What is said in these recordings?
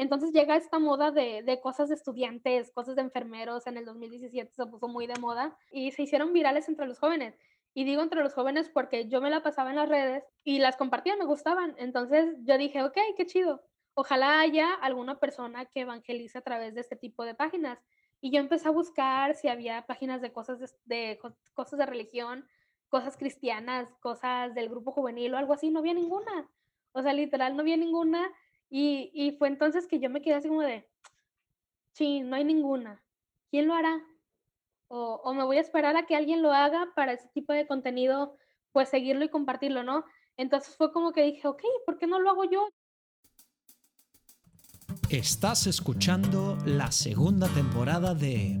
Entonces llega esta moda de, de, cosas de estudiantes, cosas de enfermeros, en el 2017 se puso muy de moda y se hicieron virales entre los jóvenes. Y digo entre los jóvenes porque yo me la pasaba en las redes y las compartía, me gustaban. Entonces yo dije, ok, qué chido. Ojalá haya alguna persona que evangelice a través de este tipo de páginas. Y yo empecé a buscar si había páginas de cosas de, de cosas de religión, cosas cristianas, cosas del grupo juvenil o algo así. No había ninguna. O sea, literal, no había ninguna. Y, y fue entonces que yo me quedé así como de, sí, no hay ninguna. ¿Quién lo hará? o, me voy a esperar a que alguien lo haga para ese tipo de contenido, pues seguirlo y compartirlo, ¿no? Entonces fue como que dije, ok, ¿por qué no lo hago yo? Estás escuchando la segunda temporada de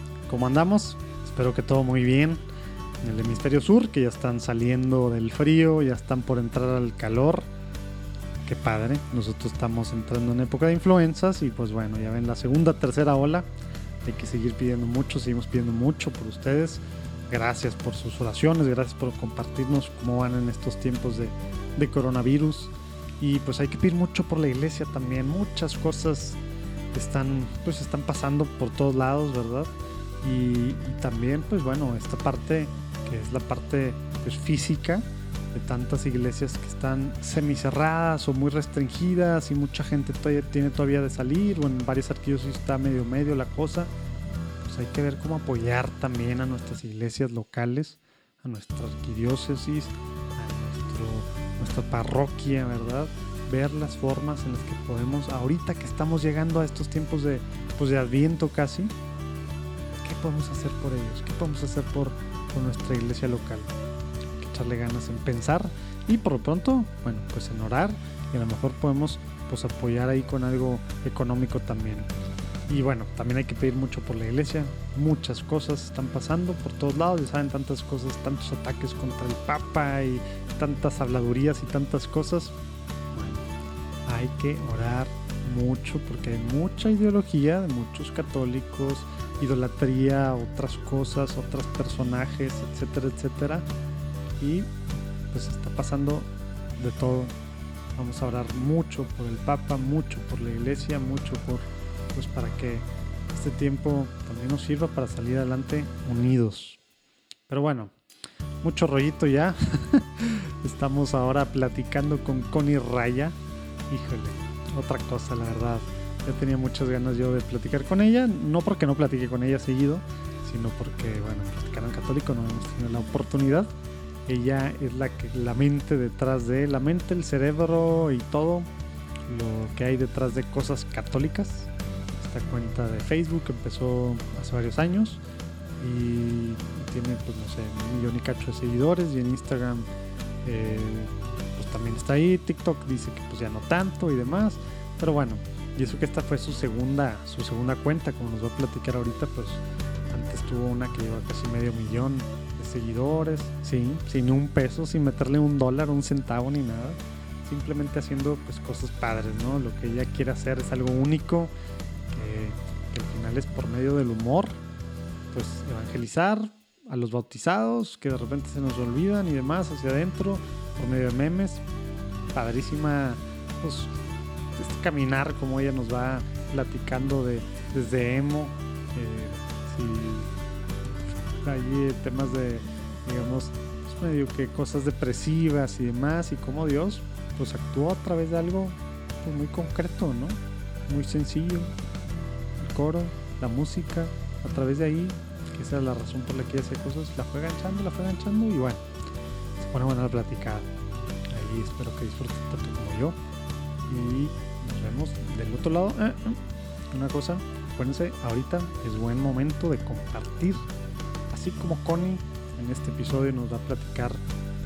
¿cómo andamos? Espero que todo muy bien en el hemisferio sur, que ya están saliendo del frío, ya están por entrar al calor. Qué padre, nosotros estamos entrando en época de influencias y pues bueno, ya ven la segunda, tercera ola. Hay que seguir pidiendo mucho, seguimos pidiendo mucho por ustedes. Gracias por sus oraciones, gracias por compartirnos cómo van en estos tiempos de, de coronavirus. Y pues hay que pedir mucho por la iglesia también. Muchas cosas están, pues están pasando por todos lados, ¿verdad? Y, y, también, pues bueno, esta parte que es la parte pues, física de tantas iglesias que están semicerradas o muy restringidas y mucha gente todavía tiene todavía de salir o en varias arquidiócesis está medio medio la cosa. Pues hay que ver cómo apoyar también a nuestras iglesias locales, a nuestra arquidiócesis, a nuestra parroquia, ¿verdad? Ver las formas en las que podemos, ahorita que estamos llegando a estos tiempos de, pues de adviento casi, ¿qué podemos hacer por ellos? ¿Qué podemos hacer por con nuestra iglesia local. Hay que echarle ganas en pensar y por lo pronto, bueno, pues en orar y a lo mejor podemos pues apoyar ahí con algo económico también. Y bueno, también hay que pedir mucho por la iglesia. Muchas cosas están pasando por todos lados. Ya saben, tantas cosas, tantos ataques contra el Papa y tantas habladurías y tantas cosas. Bueno, hay que orar mucho porque hay mucha ideología de muchos católicos, idolatría, otras cosas, otros personajes, etcétera, etcétera. Y pues está pasando de todo. Vamos a orar mucho por el Papa, mucho por la Iglesia, mucho por pues para que este tiempo también nos sirva para salir adelante unidos. Pero bueno, mucho rollito ya. Estamos ahora platicando con Connie Raya. Híjole, otra cosa, la verdad. Ya tenía muchas ganas yo de platicar con ella, no porque no platique con ella seguido, sino porque, bueno, platicar en católico no hemos tenido la oportunidad. Ella es la, que, la mente detrás de, la mente, el cerebro y todo lo que hay detrás de cosas católicas. Esta cuenta de Facebook empezó hace varios años y tiene, pues no sé, un millón y cacho de seguidores y en Instagram eh, pues también está ahí. TikTok dice que pues ya no tanto y demás. Pero bueno, y eso que esta fue su segunda, su segunda cuenta, como nos va a platicar ahorita, pues antes tuvo una que lleva casi medio millón de seguidores, sí, sin un peso, sin meterle un dólar, un centavo ni nada. Simplemente haciendo pues cosas padres, ¿no? Lo que ella quiere hacer es algo único, que, que al final es por medio del humor, pues evangelizar a los bautizados, que de repente se nos olvidan y demás hacia adentro, por medio de memes. Padrísima, pues este caminar como ella nos va platicando de desde emo, eh, si hay temas de, digamos, pues, medio que cosas depresivas y demás, y cómo Dios pues actuó a través de algo pues, muy concreto, ¿no? Muy sencillo, el coro, la música, a través de ahí, que esa es la razón por la que hace cosas, la fue ganchando, la fue ganchando y bueno, se pone buena la platicada. Ahí espero que disfruten tanto como yo. Vemos del otro lado. Eh, eh, una cosa, acuérdense, ahorita es buen momento de compartir. Así como Connie en este episodio nos va a platicar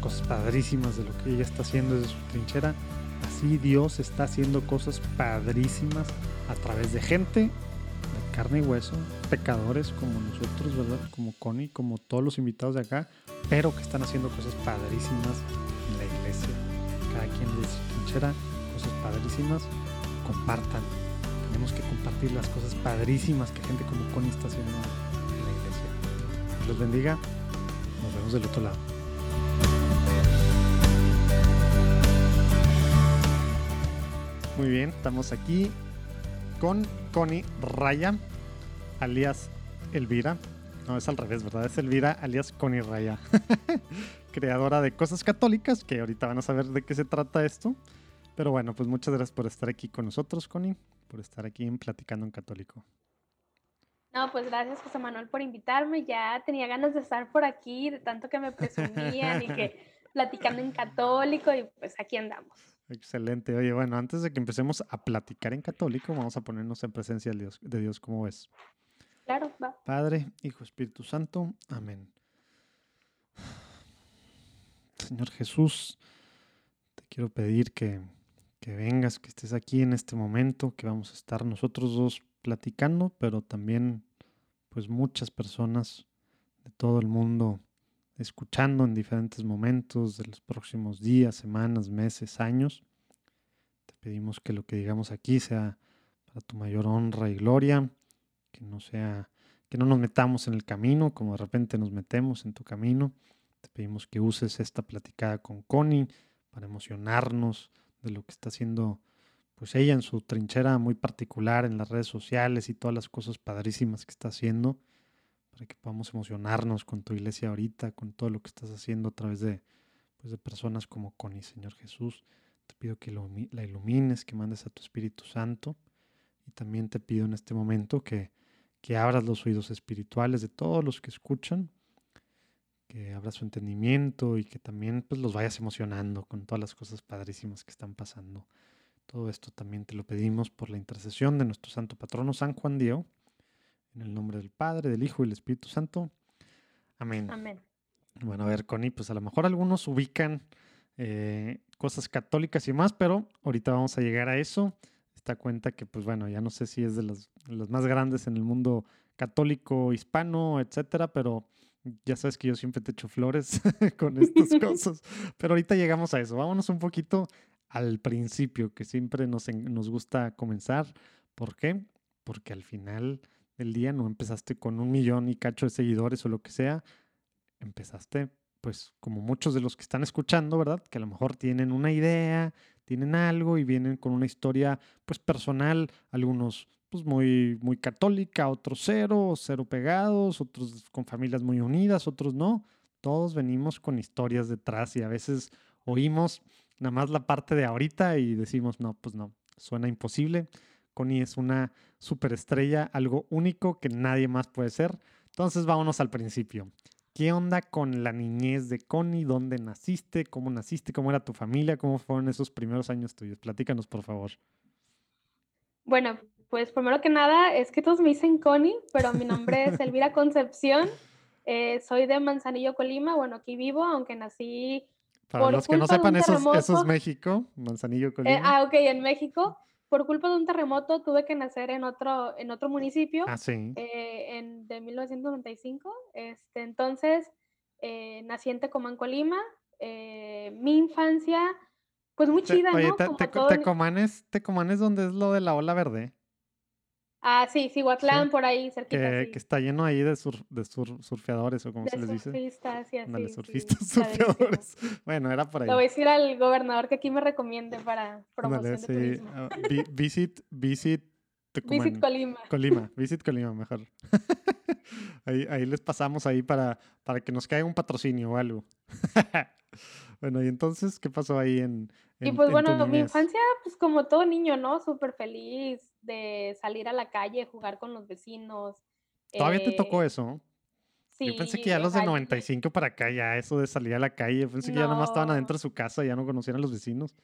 cosas padrísimas de lo que ella está haciendo desde su trinchera. Así Dios está haciendo cosas padrísimas a través de gente de carne y hueso, pecadores como nosotros, ¿verdad? Como Connie, como todos los invitados de acá, pero que están haciendo cosas padrísimas en la iglesia. Cada quien les trinchera cosas padrísimas, compartan. Tenemos que compartir las cosas padrísimas que gente como Connie está haciendo en la iglesia. Dios los bendiga. Nos vemos del otro lado. Muy bien, estamos aquí con Connie Raya, alias Elvira. No, es al revés, ¿verdad? Es Elvira, alias Connie Raya. Creadora de Cosas Católicas, que ahorita van a saber de qué se trata esto. Pero bueno, pues muchas gracias por estar aquí con nosotros, Connie, por estar aquí en Platicando en Católico. No, pues gracias José Manuel por invitarme. Ya tenía ganas de estar por aquí, de tanto que me presumían y que platicando en católico y pues aquí andamos. Excelente. Oye, bueno, antes de que empecemos a platicar en católico, vamos a ponernos en presencia de Dios, de Dios ¿cómo ves? Claro, va. Padre, Hijo, Espíritu Santo. Amén. Señor Jesús, te quiero pedir que, que vengas, que estés aquí en este momento, que vamos a estar nosotros dos platicando, pero también pues muchas personas de todo el mundo escuchando en diferentes momentos de los próximos días, semanas, meses, años. Te pedimos que lo que digamos aquí sea para tu mayor honra y gloria, que no sea que no nos metamos en el camino como de repente nos metemos en tu camino. Te pedimos que uses esta platicada con Connie para emocionarnos de lo que está haciendo pues ella en su trinchera muy particular en las redes sociales y todas las cosas padrísimas que está haciendo, para que podamos emocionarnos con tu iglesia ahorita, con todo lo que estás haciendo a través de, pues, de personas como Connie, Señor Jesús. Te pido que la ilumines, que mandes a tu Espíritu Santo y también te pido en este momento que, que abras los oídos espirituales de todos los que escuchan, que abras su entendimiento y que también pues, los vayas emocionando con todas las cosas padrísimas que están pasando. Todo esto también te lo pedimos por la intercesión de nuestro santo patrono San Juan Diego, en el nombre del Padre, del Hijo y del Espíritu Santo. Amén. Amén. Bueno, a ver, Connie, pues a lo mejor algunos ubican eh, cosas católicas y más, pero ahorita vamos a llegar a eso. Esta cuenta que, pues bueno, ya no sé si es de las, de las más grandes en el mundo católico, hispano, etcétera, pero ya sabes que yo siempre te echo flores con estas cosas. Pero ahorita llegamos a eso. Vámonos un poquito al principio, que siempre nos, nos gusta comenzar. ¿Por qué? Porque al final del día no empezaste con un millón y cacho de seguidores o lo que sea. Empezaste, pues, como muchos de los que están escuchando, ¿verdad? Que a lo mejor tienen una idea, tienen algo y vienen con una historia, pues, personal. Algunos, pues, muy, muy católica, otros cero, cero pegados, otros con familias muy unidas, otros no. Todos venimos con historias detrás y a veces oímos nada más la parte de ahorita y decimos, no, pues no, suena imposible. Connie es una superestrella, algo único que nadie más puede ser. Entonces vámonos al principio. ¿Qué onda con la niñez de Connie? ¿Dónde naciste? ¿Cómo naciste? ¿Cómo era tu familia? ¿Cómo fueron esos primeros años tuyos? Platícanos, por favor. Bueno, pues primero que nada es que todos me dicen Connie, pero mi nombre es Elvira Concepción. Eh, soy de Manzanillo, Colima. Bueno, aquí vivo, aunque nací para los que no sepan, eso, eso, es México, Manzanillo, eh, Colima. ah, ok, en México. Por culpa de un terremoto tuve que nacer en otro, en otro municipio ah, sí. eh, en, de 1995. Este, entonces, eh, nací en Tecomán, Colima. Eh, mi infancia, pues muy chida, Oye, ¿no? te, Como te, todo- Tecomán es, Tecomán es donde es lo de la ola verde, Ah, sí, Cihuatlán, Sí. por ahí, cerquita, que, sí. que está lleno ahí de, sur, de sur- surfeadores o como de se les dice. surfistas y así. Ándale, sí, surfistas, padrísimo. surfeadores. Bueno, era por ahí. Le voy a decir al gobernador que aquí me recomiende para promoción Ándale, de sí. turismo. vi- visit, visit Tecomán. Visit Colima. Colima, Visit Colima, mejor. ahí, ahí les pasamos ahí para, para que nos caiga un patrocinio o algo. Bueno, y entonces, ¿qué pasó ahí en, Y en- pues en tu bueno, mi infancia, pues como todo niño, ¿no? Súper feliz de salir a la calle, jugar con los vecinos. ¿Todavía te tocó eh, eso? Sí, Yo pensé que ya los de sea, 95 para acá, ya eso de salir a la calle, pensé que ya nomás estaban adentro de su casa, ya no conocían a los vecinos.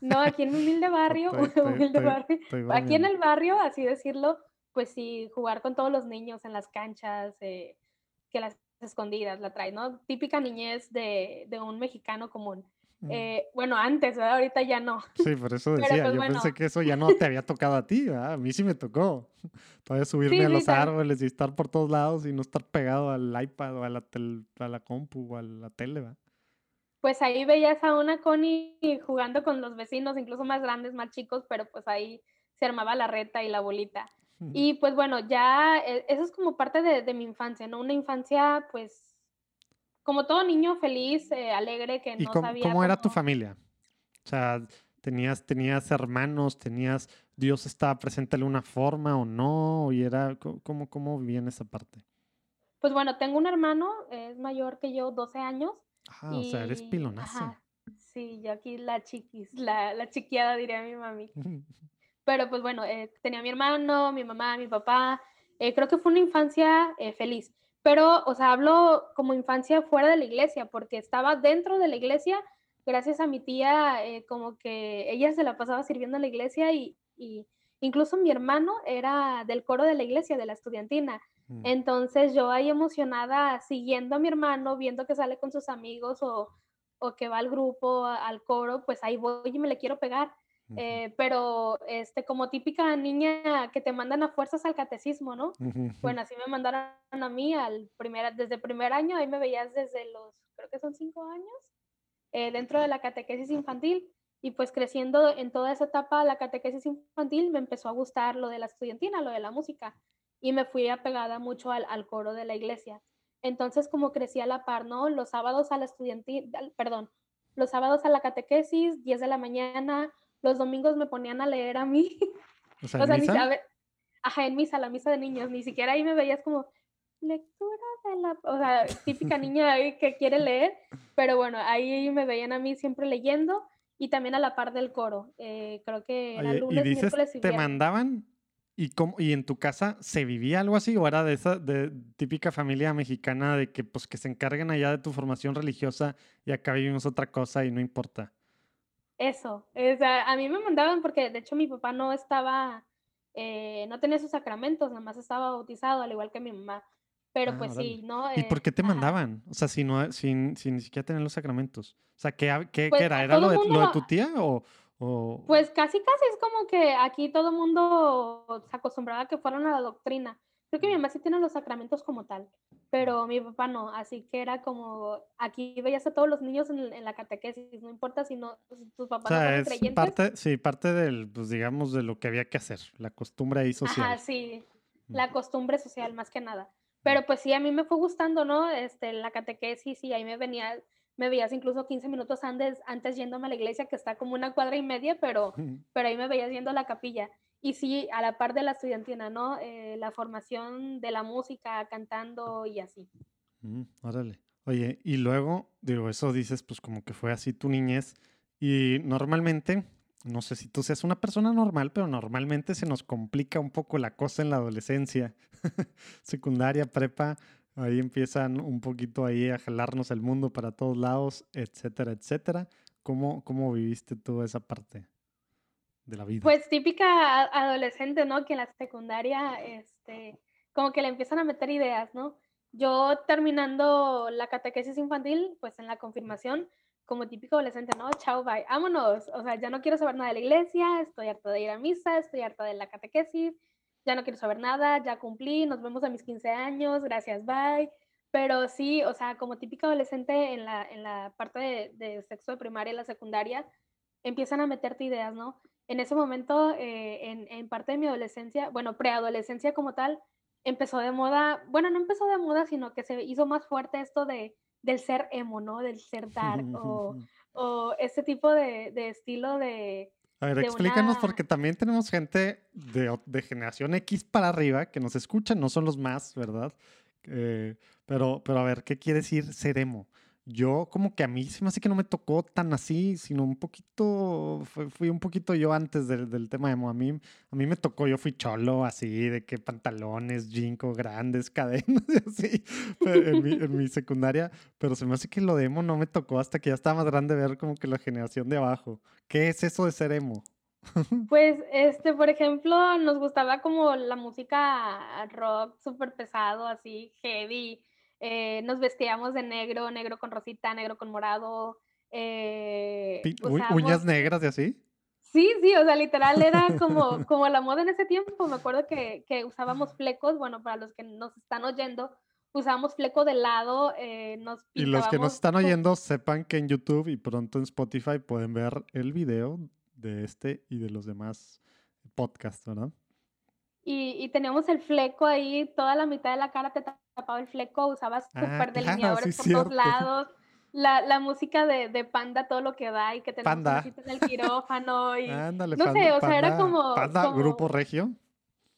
No, aquí en mi humilde barrio, Estoy- estoy- humilde estoy- barrio, aquí en el barrio, así decirlo, pues sí, jugar con todos los niños en las canchas, eh, que las escondidas la traen, ¿no? Típica niñez de, de un mexicano común. Eh, bueno, antes, ¿verdad? Ahorita ya no. Sí, por eso decía, pues, yo bueno. pensé que eso ya no te había tocado a ti, ¿verdad? A mí sí me tocó. Todavía subirme Sí, a los árboles y estar por todos lados y no estar pegado al iPad o a la, tel- a la compu o a la tele, ¿verdad? Pues ahí veías a una Connie jugando con los vecinos, incluso más grandes, más chicos, pero pues ahí se armaba la reta y la bolita. Y pues bueno, ya eh, eso es como parte de, de mi infancia, ¿no? Una infancia, pues, como todo niño feliz, eh, alegre, que ¿Y no cómo, sabía cómo era tu cómo- familia? O sea, ¿tenías, tenías hermanos, tenías, Dios estaba presente de alguna forma o no? ¿Y era, cómo, cómo vivían esa parte? Pues bueno, tengo un hermano, es mayor que yo, 12 años. Ah, o sea, eres y- pilonazo. ajá, sí, yo aquí la chiquis, la, la chiquiada, diría mi mami. Pero pues bueno, eh, tenía a mi hermano, mi mamá, mi papá. eh, creo que fue una infancia eh, feliz. Pero, o sea, hablo como infancia fuera de la iglesia, porque estaba dentro de la iglesia, gracias a mi tía, eh, como que ella se la pasaba sirviendo en la iglesia y, y incluso mi hermano era del coro de la iglesia, de la estudiantina. Mm. Entonces yo ahí emocionada siguiendo a mi hermano, viendo que sale con sus amigos o, o que va al grupo, al coro, pues ahí voy y me le quiero pegar. Ujú, Eh, pero este, como típica niña que te mandan a fuerzas al catecismo, ¿no? ujú, Bueno, así me mandaron a mí al primer, desde primer año, ahí me veías desde los, creo que son cinco años, eh, dentro de la catequesis infantil. Y pues creciendo en toda esa etapa, la catequesis infantil, me empezó a gustar lo de la estudiantina, lo de la música. Y me fui apegada mucho al, al coro de la iglesia. Entonces, como crecí a la par, ¿no? Los sábados a la estudiantina, perdón, los sábados a la catequesis, 10 de la mañana, los domingos me ponían a leer a mí. O sea, O ¿en sea, ni misa? sabe, ajá, en misa, la misa de niños, ni siquiera ahí me veías como lectura de la, o sea, típica niña que quiere leer, pero bueno, ahí me veían a mí siempre leyendo y también a la par del coro. eh, creo que era Oye, lunes, y dices, miércoles y ¿te mandaban? ¿Y, cómo, ¿Y en tu casa se vivía algo así? ¿O era de esa de típica familia mexicana de que pues que se encarguen allá de tu formación religiosa y acá vivimos otra cosa y no importa? Eso, o sea, a mí me mandaban porque de hecho mi papá no estaba, eh, no tenía sus sacramentos, nada más estaba bautizado, al igual que mi mamá. Pero Ah, pues sí, ¿no? ¿Y por Eh, qué te ajá. mandaban? O sea, si no, sin, sin ni siquiera tener los sacramentos. O sea, ¿qué, qué, Pues, qué era? a ¿Era lo de, mundo lo de tu tía o...? o- Pues casi, casi es como que aquí todo el mundo se acostumbraba a que fueran a la doctrina. Creo que mi mamá sí tiene los sacramentos como tal, pero mi papá no. Así que era como, aquí veías a todos los niños en, en la catequesis, no importa si no, si tus O papás no sea, fueron es creyentes. parte, sí, parte del, pues digamos, de lo que había que hacer, la costumbre ahí social. Ajá, sí, Mm. la costumbre social más que nada. Pero pues sí, a mí me fue gustando, ¿no? Este, la catequesis y ahí me venía, me veías incluso 15 minutos antes, antes yéndome a la iglesia, que está como una cuadra y media, pero pero ahí me veías yendo a la capilla. Y sí, a la par de la estudiantina, ¿no? Eh, la formación de la música, cantando y así. Mm, órale. Oye, y luego, digo, eso dices, pues como que fue así tu niñez. Y normalmente, no sé si tú seas una persona normal, pero normalmente se nos complica un poco la cosa en la adolescencia. Secundaria, prepa, ahí empiezan un poquito ahí a jalarnos el mundo para todos lados, etcétera, etcétera. ¿Cómo, cómo viviste tú esa parte de la vida? Pues típica adolescente, ¿no? Que en la secundaria, este, como que le empiezan a meter ideas, ¿no? Yo terminando la catequesis infantil, pues en la confirmación, como típico adolescente, ¿no? Chao, bye, vámonos. O sea, ya no quiero saber nada de la iglesia, estoy harta de ir a misa, estoy harta de la catequesis, ya no quiero saber nada, ya cumplí, nos vemos a mis 15 años, gracias, bye. Pero sí, o sea, como típico adolescente en la, en la parte de, de sexto de primaria y la secundaria, empiezan a meterte ideas, ¿no? En ese momento, eh, en, en parte de mi adolescencia, bueno, preadolescencia como tal, empezó de moda, bueno, no empezó de moda, sino que se hizo más fuerte esto de, del ser emo, ¿no? Del ser dark o, o ese tipo de, de estilo de... A ver, explícanos, una- porque también tenemos gente de, de generación X para arriba que nos escuchan, no son los más, ¿verdad? Eh, pero, pero a ver, ¿qué quiere decir ser emo? Yo como que a mí se me hace que no me tocó tan así, sino un poquito, fui un poquito yo antes del, del tema emo. A mí, a mí me tocó, yo fui cholo así, de que pantalones, jinko, grandes, cadenas así, en, mi, en mi secundaria, pero se me hace que lo de emo no me tocó hasta que ya estaba más grande ver como que la generación de abajo. ¿Qué es eso de ser emo? Pues, este, por ejemplo, nos gustaba como la música rock súper pesado, así, heavy. Eh, nos vestíamos de negro, negro con rosita, negro con morado. eh, usábamos- uñas negras y así. Sí, sí, o sea, literal era como, como la moda en ese tiempo. Me acuerdo que, que usábamos flecos, bueno, para los que nos están oyendo, usábamos fleco de lado, eh, nos Y los que nos están oyendo sepan que en YouTube y pronto en Spotify pueden ver el video de este y de los demás podcasts, ¿verdad? Y, y teníamos el fleco ahí, toda la mitad de la cara te tapaba el fleco, usabas Ah, súper claro, delineadores sí, por todos lados. La, la música de, de Panda, todo lo que da, y que tenemos Panda. en el quirófano. Y, Ándale, no sé, Panda- o sea, era como- Panda, como- Grupo Regio.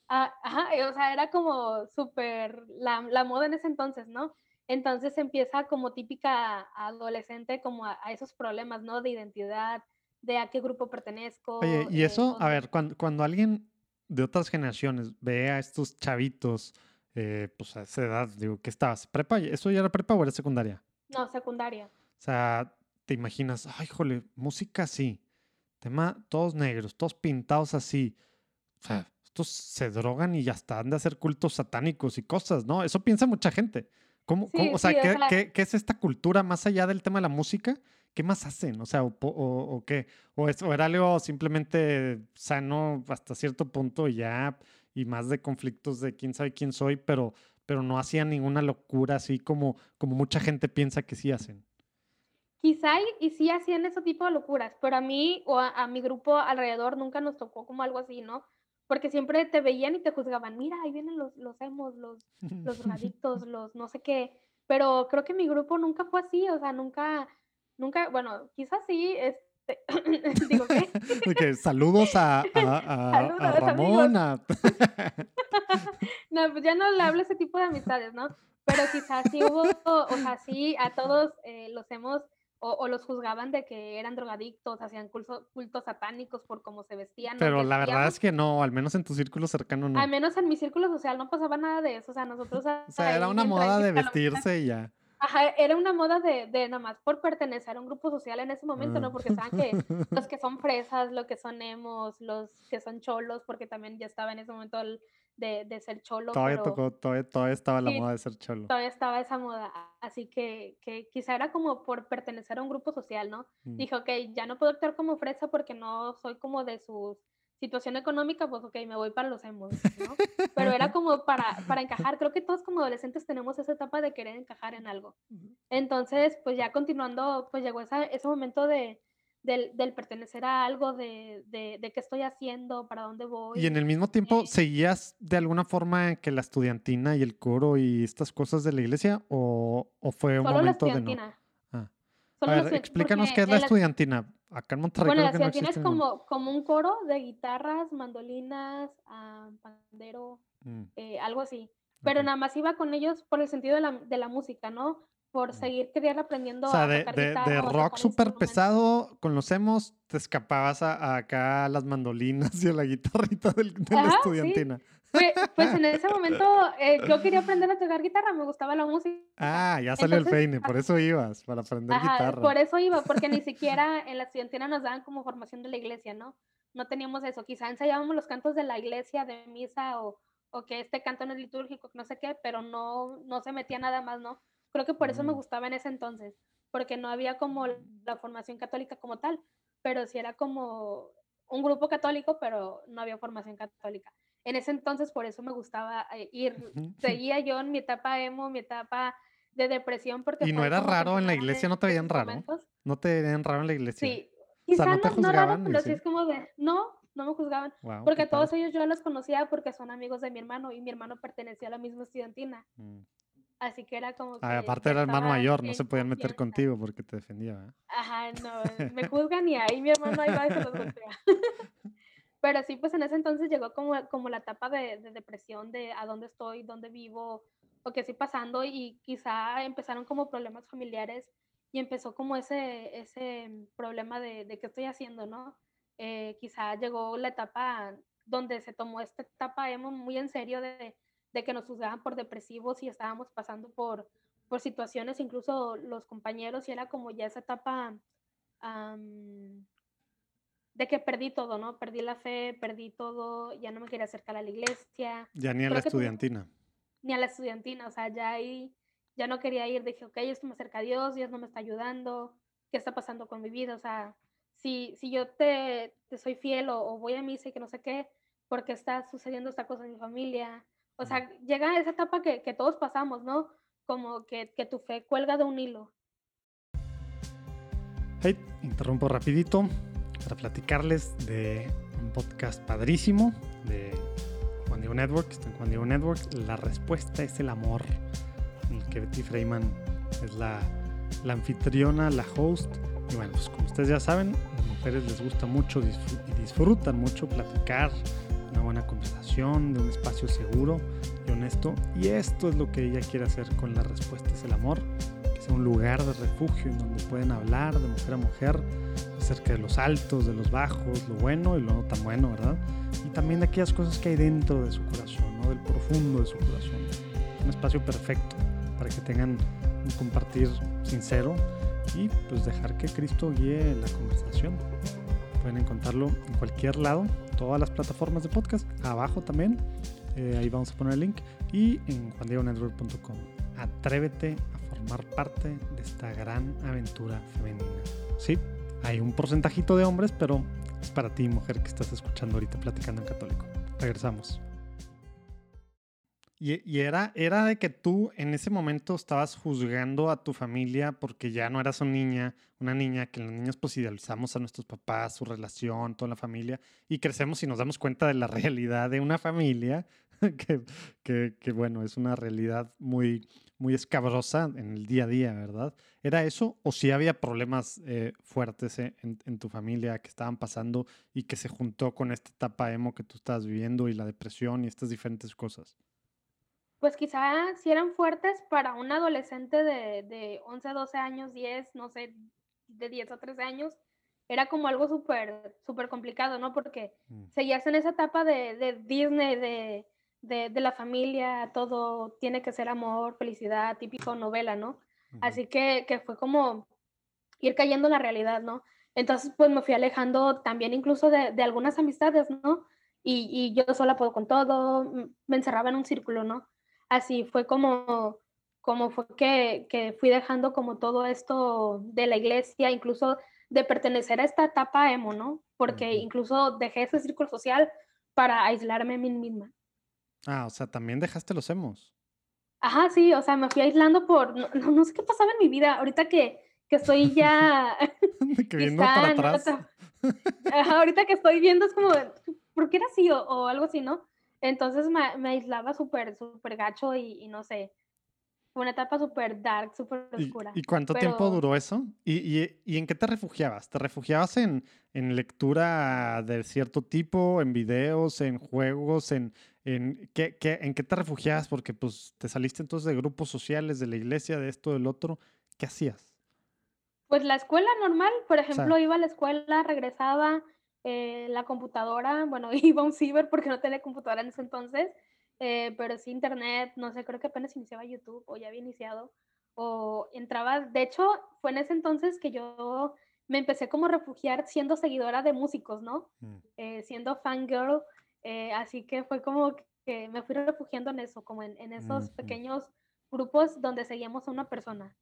Ah, ajá, eh, o sea, era como súper la, la moda en ese entonces, ¿no? Entonces empieza como típica adolescente, como a, a esos problemas, ¿no? De identidad, de a qué grupo pertenezco. Oye, y eh, eso, a ver, cuando, cuando alguien de otras generaciones ve a estos chavitos, eh, pues a esa edad, digo, ¿qué estabas? ¿Prepa? ¿Eso ya era prepa o era secundaria? No, secundaria. O sea, te imaginas, ay, jole, música así, tema, todos negros, todos pintados así. O sea, estos se drogan y ya están han de hacer cultos satánicos y cosas, ¿no? Eso piensa mucha gente. ¿Cómo, Sí, cómo- o sea, sí, ¿qué, qué- qué es esta cultura más allá del tema de la música? ¿Qué más hacen? O sea, o, o- o qué? O, es- o era algo simplemente sano hasta cierto punto y ya, y más de conflictos de quién sabe quién soy, pero, pero no hacían ninguna locura así como, como mucha gente piensa que sí hacen. Quizá y, y sí hacían ese tipo de locuras, pero a mí o a, a mi grupo alrededor nunca nos tocó como algo así, ¿no? Porque siempre te veían y te juzgaban, mira, ahí vienen los, los emos, los, los drogadictos, los no sé qué. Pero creo que mi grupo nunca fue así, o sea, nunca, nunca, bueno, quizás sí, este, digo, ¿qué? De que saludos a, a- a- a Saludos, Ramón, No, pues ya no le hablo ese tipo de amistades, ¿no? Pero quizás sí hubo, o sea, sí, a todos eh, los hemos, o, o los juzgaban de que eran drogadictos, hacían culto- cultos satánicos por cómo se vestían. pero la verdad es que no, al menos en tu círculo cercano no. Al menos en mi círculo social no pasaba nada de eso, o sea, nosotros... O sea, era una moda de vestirse y ya. Ajá, era una moda de, de nada más por pertenecer a un grupo social en ese momento. ¿no? Porque saben que los que son fresas, los que son emos, los que son cholos, porque también ya estaba en ese momento el de, de ser cholo, Todavía pero tocó, todavía, todavía estaba la Sí. moda de ser cholo. todavía estaba esa moda. Así que, que quizá era como por pertenecer a un grupo social, ¿no? Mm. Dije, ok, ya no puedo actuar como fresa porque no soy como de su situación económica, pues ok, me voy para los emos, ¿no? Pero era como para, para encajar. Creo que todos como adolescentes tenemos esa etapa de querer encajar en algo. Entonces, pues ya continuando, pues llegó esa, ese momento de, del, del pertenecer a algo, de, de, de qué estoy haciendo, para dónde voy. Y en el mismo tiempo, Eh, ¿seguías de alguna forma que la estudiantina y el coro y estas cosas de la iglesia? ¿O, o fue un Solo la momento de no? estudiantina. Ah. Solo A ver, explícanos qué es la estudiantina. Acá en Monterrey Bueno, creo que no estudiantina es existe ninguna. como, como un coro de guitarras, mandolinas, ah, pandero, Mm, eh, algo así. Pero nada más iba con ellos por el sentido de la, de la música, ¿no? Por Mm. seguir queriendo aprendiendo O sea, a de, rock súper pesado con los emos, te escapabas a, a acá a las mandolinas y a la guitarrita del- de la Ajá, sí. Pues, pues en ese momento eh, yo quería aprender a tocar guitarra, me gustaba la música. Ah, ya salió el peine, por eso ibas, para aprender Ajá, guitarra. por eso iba, porque ni siquiera en la estudiantina nos daban como formación de la iglesia, ¿no? No teníamos eso. Quizá ensayábamos los cantos de la iglesia, de misa, o, o que este canto no es litúrgico, no sé qué, pero no, no se metía nada más, ¿no? Creo que por eso me Mm. gustaba en ese entonces, porque no había como la formación católica como tal, pero sí era como un grupo católico, pero no había formación católica. En ese entonces, por eso me gustaba eh, ir, Ujú. seguía yo en mi etapa emo, mi etapa de depresión, porque ¿Y no era raro en la iglesia? ¿No te veían raro? momentos. ¿No te veían raro en la iglesia? Sí, O sea, ¿no te no, no raro, juzgaban pero sí es como de, no, no me juzgaban, Guau, porque todos padre. ellos yo los conocía porque son amigos de mi hermano y mi hermano pertenecía a la misma estudiantina, Mm. así que era como que Ah, aparte era hermano mayor, no se podían meter contigo porque te defendía. ¿verdad? Ajá, no, me juzgan y ahí mi hermano ahí va y se los golpea. Pero sí, pues en ese entonces llegó como, como la etapa de, de depresión, de a dónde estoy, dónde vivo, o qué estoy pasando, y quizá empezaron como problemas familiares y empezó como ese, ese problema de, de qué estoy haciendo, ¿no? Eh, quizá llegó la etapa donde se tomó esta etapa emo muy en serio de, de que nos juzgaban por depresivos y estábamos pasando por, por situaciones, incluso los compañeros, y era como ya esa etapa de que perdí todo, ¿no? Perdí la fe, perdí todo, ya no me quería acercar a la iglesia, Ya ni a Creo la tú- estudiantina. ni a la estudiantina, o sea, ya ahí ya no quería ir, dije, ok, esto me acerca a Dios, Dios no me está ayudando, qué está pasando con mi vida, o sea, si, si yo te, te soy fiel o, voy a misa y que no sé qué, porque está sucediendo esta cosa en mi familia. O sea, llega esa etapa que, que todos pasamos, ¿no? Como que, que, tu fe cuelga de un hilo. Hey, interrumpo rapidito para platicarles de un podcast padrísimo de Juan Diego Network, está en Juan Diego Network. La respuesta es el amor, en el que Betty Freeman es la, la anfitriona, la host. Y bueno, pues como ustedes ya saben, a las mujeres les gusta mucho y disfrutan mucho platicar, una buena conversación, de un espacio seguro y honesto. Y esto es lo que ella quiere hacer con la respuesta es el amor, que sea un lugar de refugio en donde pueden hablar de mujer a mujer acerca de los altos, de los bajos, lo bueno y lo no tan bueno, ¿verdad? Y también de aquellas cosas que hay dentro de su corazón, ¿no? Del profundo de su corazón. Un espacio perfecto para que tengan un compartir sincero y pues dejar que Cristo guíe la conversación. Pueden encontrarlo en cualquier lado, todas las plataformas de podcast, abajo también, eh, ahí vamos a poner el link, y en juandiegonetwork.com. Atrévete a formar parte de esta gran aventura femenina. Sí, hay un porcentajito de hombres, pero es para ti, mujer, que estás escuchando ahorita platicando en católico. Regresamos. Y, era, era de que tú en ese momento estabas juzgando a tu familia porque ya no eras una niña, una niña que los niños pues idealizamos a nuestros papás, su relación, toda la familia, y crecemos y nos damos cuenta de la realidad de una familia, que, que, bueno, es una realidad muy, muy escabrosa en el día a día, ¿verdad? ¿Era eso o si había problemas eh, fuertes en, en, tu familia que estaban pasando y que se juntó con esta etapa emo que tú estabas viviendo y la depresión y estas diferentes cosas? Pues quizá si eran fuertes para un adolescente de, de 11, 12 años, 10, no sé, de 10 a 13 años, era como algo súper, súper complicado, ¿no? Porque mm. seguías en esa etapa de, de Disney, de, de, de, la familia, todo tiene que ser amor, felicidad, típico novela, ¿no? Así que, que fue como ir cayendo en la realidad, ¿no? Entonces, pues me fui alejando también incluso de, de algunas amistades, ¿no? Y, y, yo sola puedo con todo, me encerraba en un círculo, ¿no? así fue como, como fue que, que, fui dejando como todo esto de la iglesia, incluso de pertenecer a esta etapa emo, ¿no? Porque incluso dejé ese círculo social para aislarme a mí misma. Ah, o sea, también dejaste los emos. Ajá, sí, o sea, me fui aislando por, no, no sé qué pasaba en mi vida, ahorita que, que estoy ya... que viendo para atrás. Ajá, ahorita que estoy viendo es como, ¿por qué era así o, o algo así, no? Entonces me, me aislaba súper, súper gacho y, no sé, fue una etapa súper dark, súper oscura. ¿Y, cuánto tiempo duró eso? ¿Y, ¿Y, y, en qué te refugiabas? ¿Te refugiabas en, en, lectura de cierto tipo, en videos, en juegos, en, en, ¿qué, qué, en qué te refugiabas? Porque pues te saliste entonces de grupos sociales, de la iglesia, de esto, del otro. ¿Qué hacías? Pues la escuela normal, por ejemplo, iba a la escuela, regresaba, eh, la computadora, bueno, iba a un ciber porque no tenía computadora en ese entonces, eh, pero sí internet, no sé, creo que apenas iniciaba YouTube o ya había iniciado, o entraba, de hecho, fue en ese entonces que yo me empecé como a refugiar siendo seguidora de músicos, ¿no? Mm. Eh, siendo fangirl, así que fue como que me fui refugiando en eso, como en, esos pequeños grupos donde seguíamos a una persona.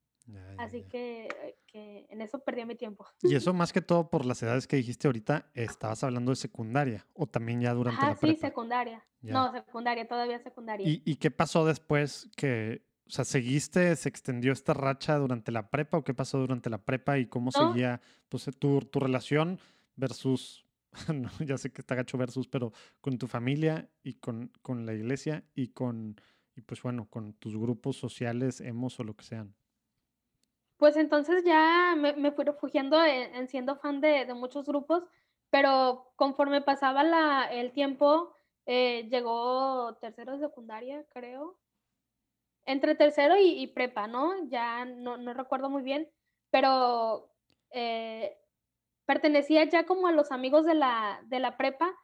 Así Que, que, en eso perdí mi tiempo. Y eso más que todo por las edades que dijiste ahorita, estabas hablando de secundaria o también ya durante la prepa. sí, secundaria. No, secundaria, todavía secundaria. ¿Y, ¿Y, qué pasó después que, o sea, seguiste, se extendió esta racha durante la prepa o qué pasó durante la prepa y cómo seguía pues, tu, tu relación versus, ya sé que está gacho versus, pero con tu familia y con, con la iglesia y con, y pues bueno, con tus grupos sociales, hemos o lo que sean? Pues entonces ya me, me fui refugiando en, siendo fan de, de, muchos grupos, pero conforme pasaba la, el tiempo, eh, llegó tercero de secundaria, creo. Entre tercero y, prepa, ¿no? Ya no, no, recuerdo muy bien, pero eh, pertenecía ya como a los amigos de la, de la prepa,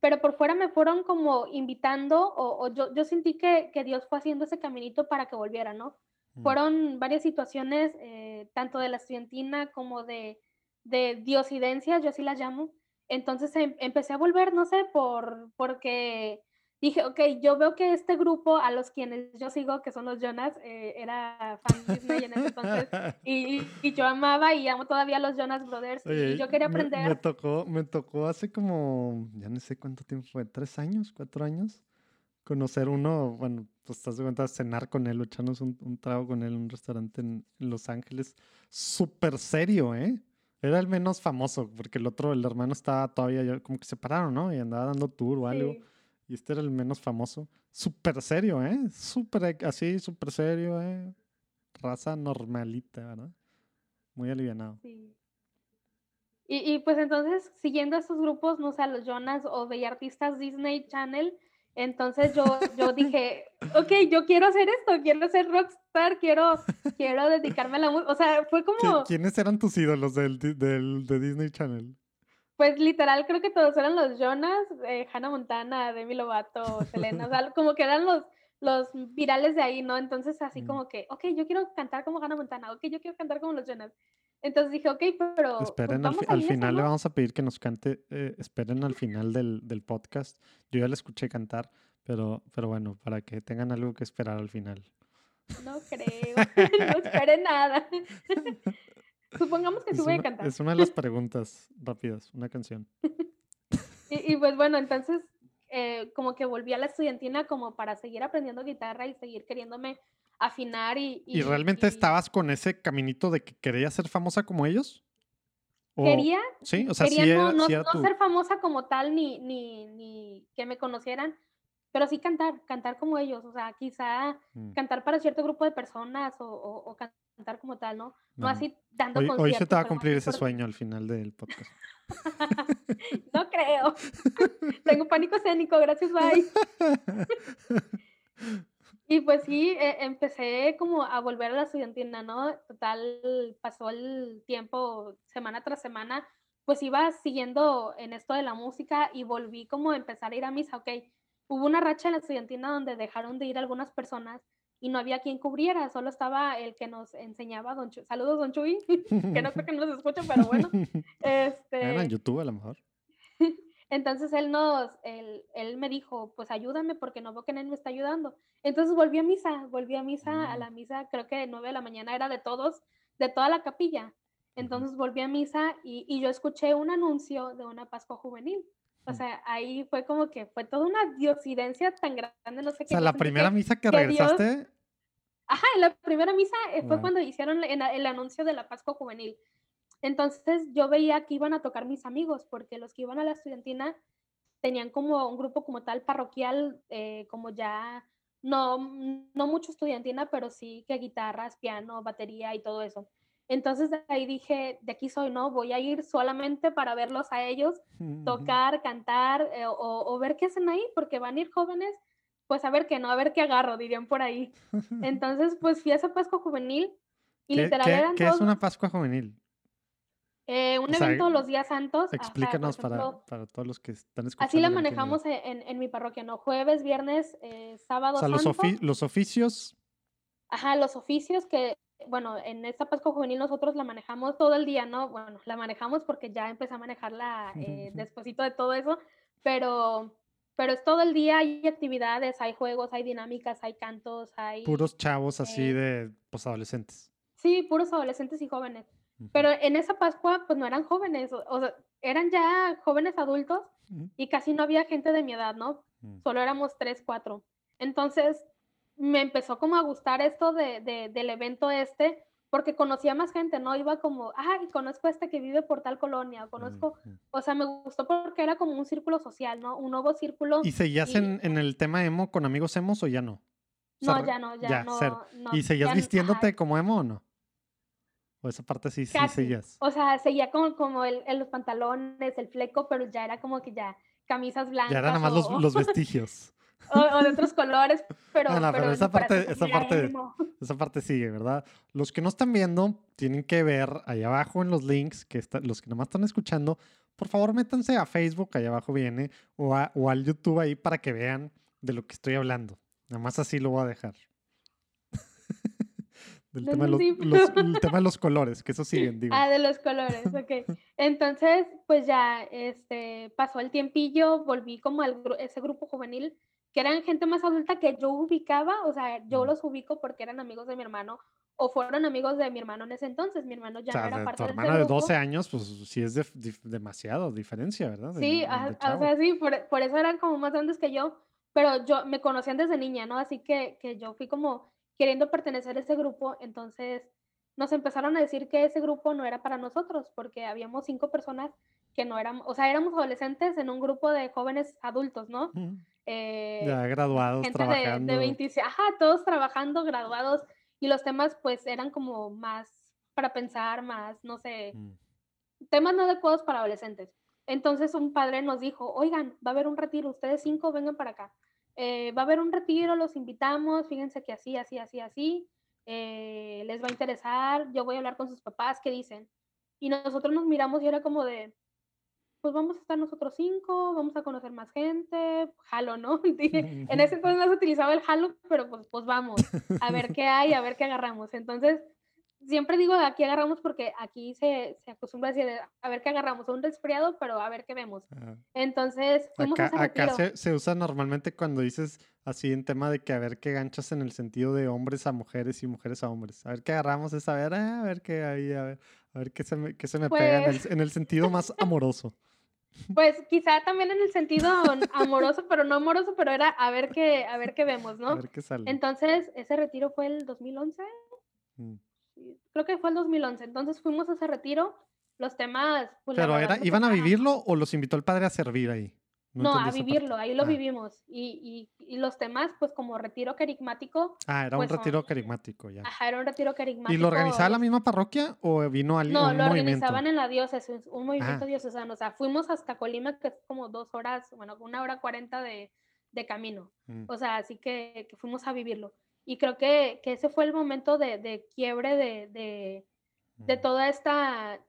pero por fuera me fueron como invitando, o, o yo, yo, sentí que, que Dios fue haciendo ese caminito para que volviera, ¿no? Mm. Fueron varias situaciones, eh, tanto de la estudiantina como de, de diosidencias, yo así las llamo. Entonces em, empecé a volver, no sé, por, porque dije, ok, yo veo que este grupo a los quienes yo sigo, que son los Jonas, eh, era fan de Disney en ese entonces, y, y, yo amaba y amo todavía a los Jonas Brothers, y yo quería aprender. Me, me, tocó, me tocó hace como, ya no sé cuánto tiempo fue, tres años, cuatro años, conocer uno, bueno, pues estás de cuenta, cenar con él, echarnos un, un trago con él en un restaurante en, en Los Ángeles, súper serio, ¿eh? Era el menos famoso, porque el otro, el hermano estaba todavía como que separaron, ¿no? Y andaba dando tour o algo. Sí. Y este era el menos famoso. Súper serio, ¿eh? Súper así, súper serio, ¿eh? Raza normalita, ¿verdad? Muy alivianado. Sí. Y, y, pues entonces, siguiendo estos grupos, no sé, los Jonas o de artistas Disney Channel, entonces yo, yo dije, ok, yo quiero hacer esto, quiero ser rockstar, quiero, quiero dedicarme a la música. O sea, fue como... ¿Quiénes eran tus ídolos del, del, de Disney Channel? Pues literal, creo que todos eran los Jonas, eh, Hannah Montana, Demi Lovato, Selena, o sea, como que eran los, los virales de ahí, ¿no? Entonces así mm. como que, ok, yo quiero cantar como Hannah Montana, ok, yo quiero cantar como los Jonas. Entonces dije, ok, pero... Pues, esperen, pues al, al final le vamos a pedir que nos cante, eh, esperen al final del, del, podcast. Yo ya le escuché cantar, pero, pero bueno, para que tengan algo que esperar al final. No creo, no esperen nada. Supongamos que sí voy a cantar. Es una de las preguntas rápidas, una canción. y, y, pues bueno, entonces eh, como que volví a la estudiantina como para seguir aprendiendo guitarra y seguir queriéndome afinar y... ¿Y, ¿Y realmente y... estabas con ese caminito de que querías ser famosa como ellos? ¿O... Quería, sí, o sea, quería sí no, era, no, sí era no tu... ser famosa como tal ni, ni, ni que me conocieran, pero sí cantar, cantar como ellos, o sea, quizá Mm. cantar para cierto grupo de personas o, o, o cantar como tal, ¿no? No, No. así dando Hoy, hoy se te va a cumplir ese por- sueño al final del podcast. no creo. Tengo pánico escénico, gracias, bye. Y pues sí, eh, empecé como a volver a la estudiantina, ¿no? Total, pasó el tiempo semana tras semana, pues iba siguiendo en esto de la música y volví como a empezar a ir a misa, ok. Hubo una racha en la estudiantina donde dejaron de ir algunas personas y no había quien cubriera, solo estaba el que nos enseñaba, don Chuy. Saludos, don Chuy, que no creo que nos escuche, pero bueno. Este, Bueno, en YouTube a lo mejor. Entonces él nos, él, él me dijo, pues ayúdame porque no veo que él me está ayudando. Entonces volví a misa, volví a misa, a Mm. la misa, creo que de 9 de la mañana era de todos, de toda la capilla. Entonces volví a misa y, y yo escuché un anuncio de una Pascua juvenil. O Mm. sea, ahí fue como que fue toda una diosidencia tan grande, no sé O qué. sea, yo la primera que, misa que que Dios, regresaste, ajá, en la primera misa eh, fue Wow. cuando hicieron el, el anuncio de la Pascua juvenil. Entonces yo veía que iban a tocar mis amigos, porque los que iban a la estudiantina tenían como un grupo como tal parroquial, eh, como ya, no, no mucho estudiantina, pero sí que guitarras, piano, batería y todo eso. Entonces de ahí dije, de aquí soy, ¿no? Voy a ir solamente para verlos a ellos, tocar, cantar eh, o, o ver qué hacen ahí, porque van a ir jóvenes, pues a ver qué no, a ver qué agarro, dirían por ahí. Entonces, pues fui a esa Pascua Juvenil y ¿Qué, literal qué- eran qué es una Pascua juvenil? Eh, un O sea, evento los días santos. ajá, Explícanos para, ejemplo, para todos los que están escuchando. así la manejamos en, en mi parroquia, ¿no? Jueves, viernes, eh, sábado O sea, los, santo. ofi- los oficios, Ajá, los oficios que, bueno, en esta Pascua Juvenil nosotros la manejamos todo el día, ¿no? Bueno, la manejamos porque ya empecé a manejarla eh, despuésito de todo eso, pero, pero es todo el día, hay actividades, hay juegos, hay dinámicas, hay cantos, hay... puros chavos así eh, de pues, adolescentes. Sí, puros adolescentes y jóvenes. Pero en esa Pascua, pues no eran jóvenes, o, o sea, eran ya jóvenes adultos y casi no había gente de mi edad, ¿no? ujú. Solo éramos tres, cuatro. Entonces, me empezó como a gustar esto de, de- del evento este, porque conocía más gente, ¿no? Iba como, ay, conozco a este que vive por tal colonia, conozco, o sea, me gustó porque era como un círculo social, ¿no? Un nuevo círculo. ¿Y seguías y en, en el tema emo con amigos emos o ya no? O sea, no, ya no, ya, ya, no, no, ¿Y seguías ya vistiéndote ajá, como emo o no? O esa parte sí, sí casi. seguías. O sea, seguía como, como el, el- los pantalones, el fleco, pero ya era como que ya camisas Ya eran nada blancas más los, o, los vestigios. o, o de otros colores, pero, No, no, pero pero esa parte, esa parte, esa parte sigue, ¿verdad? Los que no están viendo tienen que ver ahí abajo en los links, que está- los que nomás están escuchando, por favor métanse a Facebook, ahí abajo viene, o, a- o al YouTube ahí para que vean de lo que estoy hablando. Nada más así lo voy a dejar. Del tema de los, los- el tema de los colores, que eso siguen, digo. Ah, de los colores, ok. Entonces, pues ya, este, pasó el tiempillo, volví como gru- ese grupo juvenil que eran gente más adulta que yo ubicaba, o sea, yo los ubico porque eran amigos de mi hermano o fueron amigos de mi hermano en ese entonces. Mi hermano ya O sea, no era de parte tu de ese hermano de grupo. 12 años, pues sí es de- dif- demasiado diferencia, ¿verdad? De- Sí, de ajá, o sea, sí, por, por eso eran como más grandes que yo, pero yo me conocían desde niña, ¿no? Así que, que yo fui como queriendo pertenecer a ese grupo, entonces nos empezaron a decir que ese grupo no era para nosotros, porque habíamos cinco personas que no éramos, o sea, éramos adolescentes en un grupo de jóvenes adultos, ¿no? Eh, Ya graduados, gente de, trabajando. de 26, ajá, todos trabajando, graduados, y los temas pues eran como más para pensar, más, no sé, Mm. temas no adecuados para adolescentes. Entonces un padre nos dijo, oigan, va a haber un retiro, ustedes cinco vengan para acá. Eh, va a haber un retiro, los invitamos, fíjense que así, así, así, así, eh, les va a interesar, yo voy a hablar con sus papás, ¿qué dicen? Y nosotros nos miramos y era como de, pues vamos a estar nosotros cinco, vamos a conocer más gente, jalo, ¿no? En ese entonces no se utilizaba el jalo, pero pues, pues vamos, a ver qué hay, a ver qué agarramos. Entonces, siempre digo aquí agarramos porque aquí se, se acostumbra a decir, a ver qué agarramos, un resfriado, pero a ver qué vemos. Ah. Entonces, a Acá, acá se, se usa normalmente cuando dices así en tema de que a ver qué ganchas en el sentido de hombres a mujeres y mujeres a hombres. A ver qué agarramos es a ver, ah, a ver qué hay, a ver, a ver qué se me, qué se me pega en el, Pues en el sentido más amoroso. Pues quizá también en el sentido amoroso, pero no amoroso, pero era a ver qué, a ver qué vemos, A ¿no? ver qué sale. Entonces, ese retiro fue el 2011, Mm. Creo que fue el 2011. Entonces fuimos a ese retiro, los temas... Pues, Pero era, ¿iban a vivirlo o los invitó el padre a servir ahí? No, entendí a vivirlo, ahí lo Ah. vivimos. Y, y, y los temas, pues como retiro carismático, Ah, era un pues, son- retiro carismático ya. ajá, era un retiro carismático. ¿Y lo organizaba la misma parroquia o vino alguien No, un lo movimiento? organizaban en la diócesis, un movimiento Ah. diocesano. O sea, fuimos hasta Colima, que es como dos horas, bueno, una hora cuarenta de, de camino. Mm. O sea, así que, que fuimos a vivirlo. Y creo que, que ese fue el momento de, de quiebre de, de, de toda esta,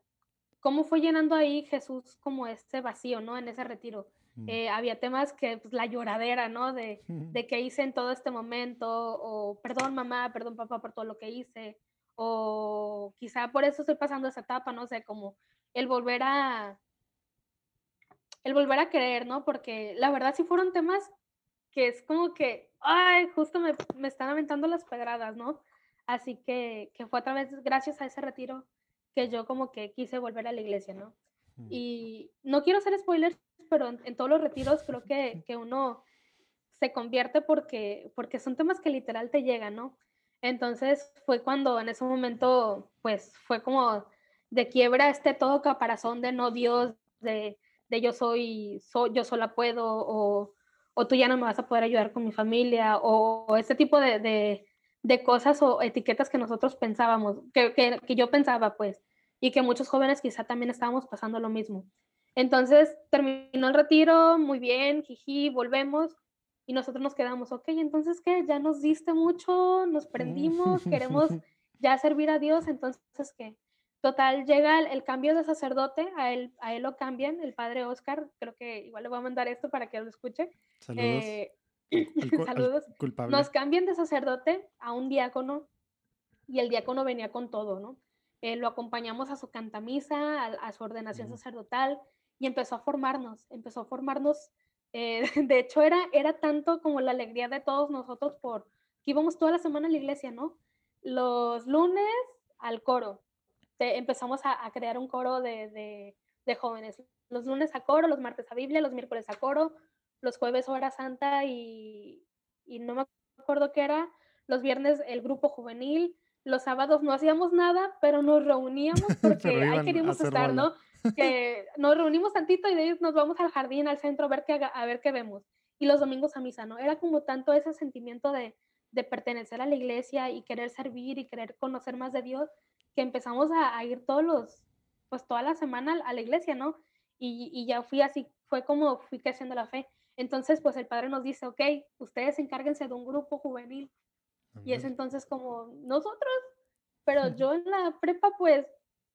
cómo fue llenando ahí Jesús como este vacío, ¿no? En ese retiro. Mm. Eh, había temas que, pues, la lloradera, ¿no? De, de qué hice en todo este momento, o perdón mamá, perdón papá por todo lo que hice, o quizá por eso estoy pasando esa etapa, no sé, como el volver a, el volver a creer, ¿no? Porque la verdad sí fueron temas que es como que, ay, justo me, me están aventando las pedradas, ¿no? Así que, que fue a través, gracias a ese retiro, que yo como que quise volver a la iglesia, ¿no? Mm. Y no quiero hacer spoilers, pero en, en todos los retiros creo que, que uno se convierte porque, porque son temas que literal te llegan, ¿no? Entonces fue cuando en ese momento, pues fue como de quiebra este todo caparazón de no Dios, de, de yo soy, soy, yo sola puedo, o, o tú ya no me vas a poder ayudar con mi familia, o, o este tipo de, de, de cosas o etiquetas que nosotros pensábamos, que, que, que yo pensaba, pues, y que muchos jóvenes quizá también estábamos pasando lo mismo. Entonces terminó el retiro, muy bien, jiji, volvemos y nosotros nos quedamos, ok, entonces qué, ya nos diste mucho, nos prendimos, queremos ya servir a Dios, entonces qué. Total, llega el, el cambio de sacerdote, a él, a él lo cambian, el padre Oscar, creo que igual le voy a mandar esto para que lo escuche. Saludos. Eh, al cu- al saludos. culpable. Nos cambian de sacerdote a un diácono y el diácono venía con todo, ¿no? Eh, lo acompañamos a su cantamisa, a, a su ordenación sacerdotal y empezó a formarnos, empezó a formarnos. eh, de hecho, era, era tanto como la alegría de todos nosotros por que íbamos toda la semana a la iglesia, ¿no? Los lunes al coro. Te- empezamos a, a crear un coro de, de, de jóvenes. Los lunes a coro, los martes a Biblia, los miércoles a coro, los jueves hora santa y, y no me acuerdo qué era, los viernes el grupo juvenil, los sábados no hacíamos nada, pero nos reuníamos porque ahí queríamos estar, bola. ¿no? Que nos reunimos tantito y de ahí nos vamos al jardín, al centro, a ver qué, a ver qué vemos. Y los domingos a misa, ¿no? Era como tanto ese sentimiento de, de pertenecer a la iglesia y querer servir y querer conocer más de Dios, que empezamos a, a ir todos los, pues toda la semana a la iglesia, ¿no? Y, y ya fui así, fue como fui creciendo la fe. Entonces, pues el padre nos dice, ok, ustedes encárguense de un grupo juvenil. Y es entonces como nosotros, pero yo en la prepa pues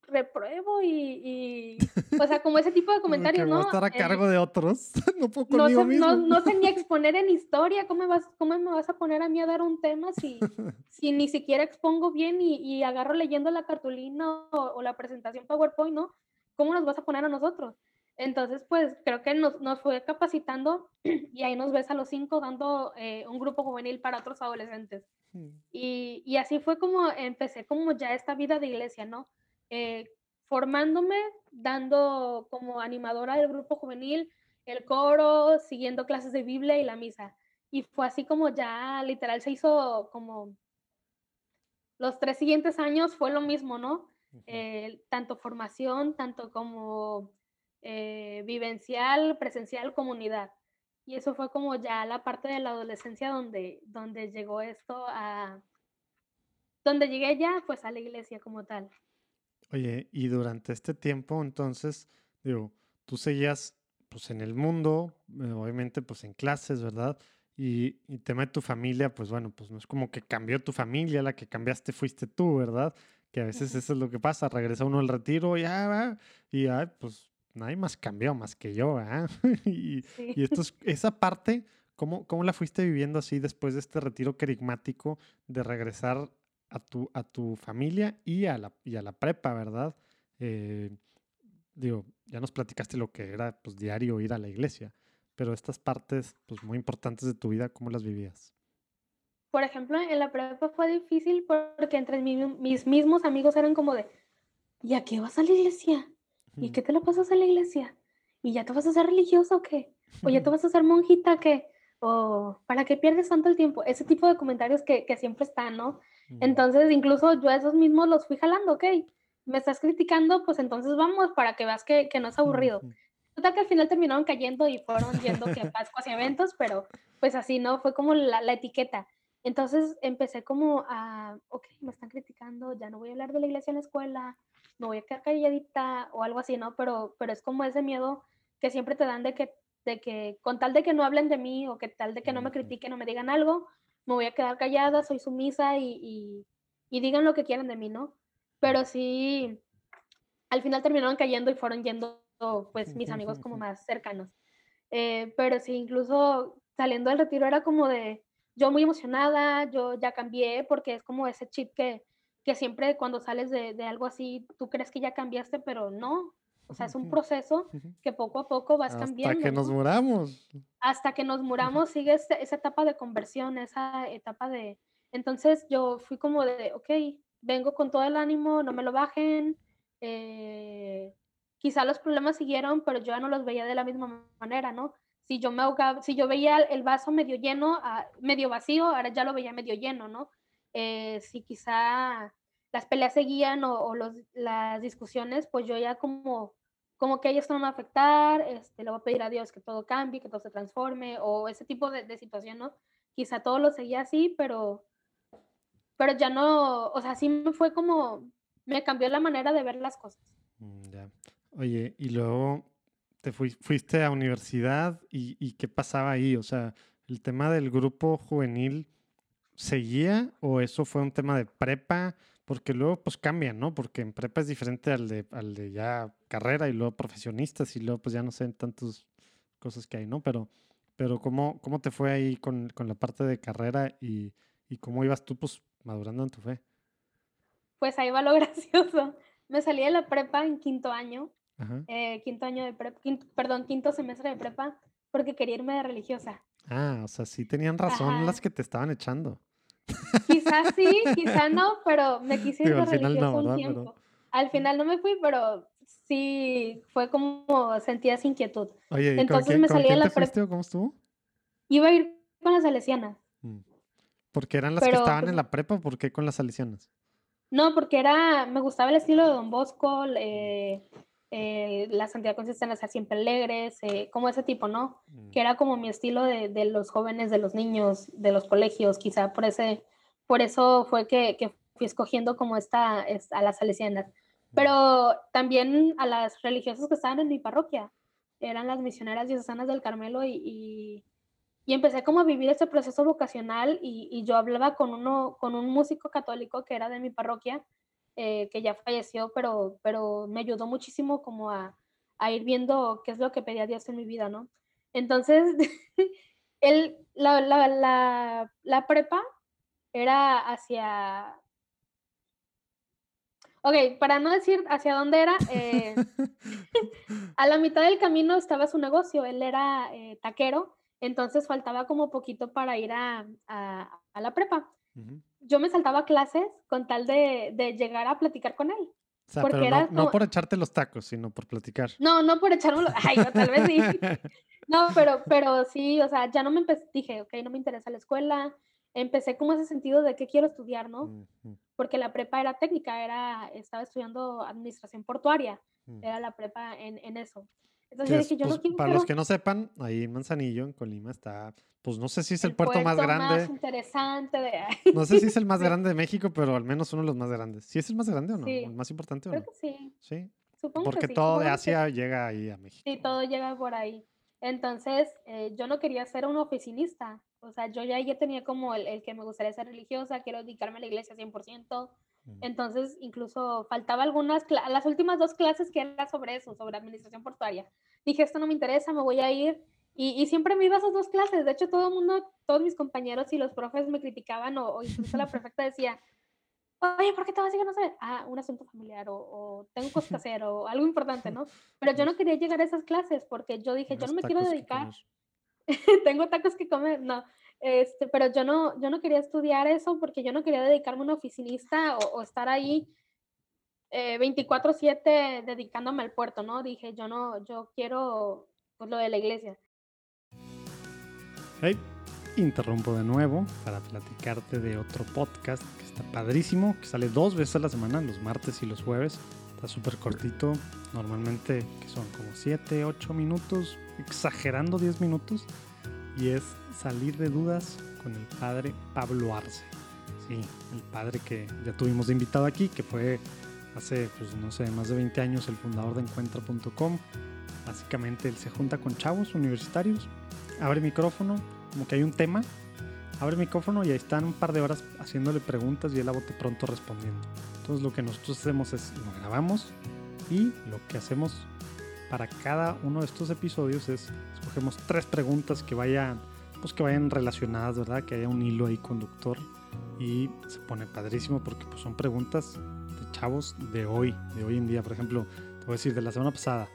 repruebo y, y o sea, como ese tipo de comentarios, ¿no? estar a Eh, cargo de otros. no puedo no, sé, mismo. no, no sé ni exponer en historia, ¿cómo me, vas, ¿cómo me vas a poner a mí a dar un tema si, si ni siquiera expongo bien y, y agarro leyendo la cartulina o, o la presentación PowerPoint, ¿no? ¿Cómo nos vas a poner a nosotros? Entonces, pues creo que nos, nos fue capacitando y ahí nos ves a los cinco dando eh, un grupo juvenil para otros adolescentes. Mm. Y, y, así fue como empecé como ya esta vida de iglesia, ¿no? Eh, formándome, dando como animadora del grupo juvenil, el coro, siguiendo clases de Biblia y la misa. Y fue así como ya literal se hizo como los tres siguientes años fue lo mismo, ¿no? Eh, tanto formación, tanto como eh, vivencial, presencial, comunidad. Y eso fue como ya la parte de la adolescencia donde, donde llegó esto a... Donde llegué ya, pues a la iglesia como tal. Oye, y durante este tiempo, entonces, digo, tú seguías pues en el mundo, eh, obviamente pues en clases, ¿verdad? Y, y tema de tu familia, pues bueno, pues no es como que cambió tu familia, la que cambiaste fuiste tú, ¿verdad? Que a veces eso es lo que pasa, regresa uno al retiro y, ah, y ah, pues nadie más cambió más que yo, ¿ah? y, y esto es, esa parte, ¿cómo, ¿cómo la fuiste viviendo así después de este retiro querigmático de regresar a tu, a tu familia y a la, y a la prepa, ¿verdad? Eh, digo, ya nos platicaste lo que era pues diario ir a la iglesia, pero estas partes pues muy importantes de tu vida, ¿cómo las vivías? Por ejemplo, en la prepa fue difícil porque entre mis mismos amigos eran como de, ¿y a qué vas a la iglesia? ¿Y qué te lo pasas a la iglesia? ¿Y ya te vas a hacer religioso o qué? ¿O ya te vas a hacer monjita qué? ¿O para qué pierdes tanto el tiempo? Ese tipo de comentarios que, que siempre están, ¿no? Entonces, incluso yo a esos mismos los fui jalando, ok, me estás criticando, pues entonces vamos para que veas que, que no es aburrido. Total que al final terminaron cayendo y fueron yendo que a Pascuas y eventos, pero pues así, ¿no? Fue como la, la, etiqueta. Entonces empecé como a, ok, me están criticando, ya no voy a hablar de la iglesia en la escuela, no voy a quedar calladita o algo así, ¿no? Pero, pero es como ese miedo que siempre te dan de que, de que, con tal de que no hablen de mí o que tal de que no me critiquen o me digan algo, me voy a quedar callada, soy sumisa y, y, digan lo que quieran de mí, ¿no? Pero sí, al final terminaron cayendo y fueron yendo, pues, mis amigos como más cercanos. Eh, pero sí, incluso saliendo del retiro era como de, yo muy emocionada, yo ya cambié, porque es como ese chip que, que siempre cuando sales de, de, algo así, tú crees que ya cambiaste, pero no, o sea, es un proceso que poco a poco vas cambiando. Hasta que nos muramos. Hasta que nos muramos sigue esa etapa de conversión, esa etapa de... Entonces yo fui como de, ok, vengo con todo el ánimo, no me lo bajen. Eh, quizá los problemas siguieron, pero yo ya no los veía de la misma manera, ¿no? Si yo me ahogaba, si yo veía el vaso medio lleno, ah, medio vacío, ahora ya lo veía medio lleno, ¿no? Eh, si quizá las peleas seguían o, o los, las discusiones, pues yo ya como como que ellos no van a afectar, este, le voy a pedir a Dios que todo cambie, que todo se transforme, o ese tipo de, de situación, ¿no? Quizá todo lo seguía así, pero, pero ya no, o sea, sí me fue como, me cambió la manera de ver las cosas. Mm, ya. Oye, y luego te fuiste a universidad y, y, ¿qué pasaba ahí? O sea, el tema del grupo juvenil seguía o eso fue un tema de prepa? Porque luego pues cambian, ¿no? Porque en prepa es diferente al de, al de ya carrera y luego profesionistas y luego pues ya no sé tantas cosas que hay, ¿no? Pero, pero ¿cómo, cómo te fue ahí con, con la parte de carrera y, y, cómo ibas tú pues madurando en tu fe? Pues ahí va lo gracioso. Me salí de la prepa en quinto año, eh, quinto año de prepa, perdón, quinto semestre de prepa, porque quería irme de religiosa. Ah, o sea, sí tenían razón las que te estaban echando. Quizás sí, quizás no, pero me quise ir religioso un tiempo. Al final no me fui, pero sí fue como sentía esa inquietud. Oye, Entonces me salí de la prepa. ¿Cómo estuvo? Iba a ir con las salesianas. Mm. ¿Porque eran las que estaban en la prepa por qué con las salesianas? No, porque era, me gustaba el estilo de Don Bosco, eh, eh, la santidad consiste en ser siempre alegres, eh, como ese tipo, ¿no? Mm. Que era como mi estilo de, de, los jóvenes, de los niños, de los colegios, quizá por, ese, por eso fue que, que fui escogiendo como esta, a las salesianas. Mm. Pero también a las religiosas que estaban en mi parroquia, eran las misioneras diocesanas del Carmelo y, y, y, empecé como a vivir ese proceso vocacional y, y yo hablaba con, uno, con un músico católico que era de mi parroquia eh, que ya falleció, pero, pero me ayudó muchísimo como a, a, ir viendo qué es lo que pedía Dios en mi vida, ¿no? Entonces, él, la, la, la, la prepa era hacia... Ok, para no decir hacia dónde era, eh, a la mitad del camino estaba su negocio, él era eh, taquero, entonces faltaba como poquito para ir a, a- la prepa. Yo me saltaba clases con tal de, de llegar a platicar con él. O sea, Porque pero no, era no por echarte los tacos, sino por platicar. No, no por echármelo, ay, no, tal vez sí. No, pero, pero sí, o sea, ya no me empecé, dije, ok, no me interesa la escuela. Empecé como ese sentido de qué quiero estudiar, ¿no? Porque la prepa era técnica, era, estaba estudiando administración portuaria, ujú. era la prepa en, en eso. Entonces yo dije, yo pues, no quiero para los que no sepan, ahí en Manzanillo, en Colima, está, pues no sé si es el, el puerto, más grande, interesante de... no sé si es el más grande de México, pero al menos uno de los más grandes. ¿Sí es el más grande o no? Sí. ¿El más importante o Creo no? que sí, Sí, supongo porque que sí. todo de supongo que Asia llega ahí a México. Sí, todo llega por ahí. Entonces, eh, yo no quería ser una oficinista. O sea, yo ya, ya tenía como el, el que me gustaría ser religiosa, quiero dedicarme a la iglesia 100%. Entonces, incluso faltaba algunas, las últimas dos clases que era sobre eso, sobre administración portuaria. Dije, esto no me interesa, me voy a ir. Y, y siempre me iba a esas dos clases. De hecho, todo el mundo, todos mis compañeros y los profes me criticaban o, o incluso la prefecta decía, oye, ¿por qué te vas a ir? No sé, ah, un asunto familiar o, o tengo cosas que hacer o algo importante, ¿no? Pero yo no quería llegar a esas clases porque yo dije, yo no me quiero dedicar, tengo tacos que comer, no. Este, pero yo no, yo no quería estudiar eso porque yo no quería dedicarme a una oficinista o, o estar ahí eh, 24/7 dedicándome al puerto, ¿no? Dije, yo no, yo quiero pues lo de la iglesia. Hey, interrumpo de nuevo para platicarte de otro podcast que está padrísimo, que sale dos veces a la semana, los martes y los jueves. Está súper cortito, normalmente que son como 7, 8 minutos, exagerando 10 minutos. Y es Salir de Dudas con el padre Pablo Arce. Sí, el padre que ya tuvimos de invitado aquí, que fue hace, pues no sé, más de 20 años el fundador de encuentra.com. Básicamente él se junta con chavos universitarios, abre micrófono, como que hay un tema, abre micrófono y ahí están un par de horas haciéndole preguntas y él a bote pronto respondiendo. Entonces lo que nosotros hacemos es lo grabamos y lo que hacemos para cada uno de estos episodios es escogemos tres preguntas que vayan pues que vayan relacionadas, ¿verdad? Que haya un hilo ahí conductor y se pone padrísimo porque pues son preguntas de chavos de hoy, de hoy en día. Por ejemplo, te voy a decir de la semana pasada,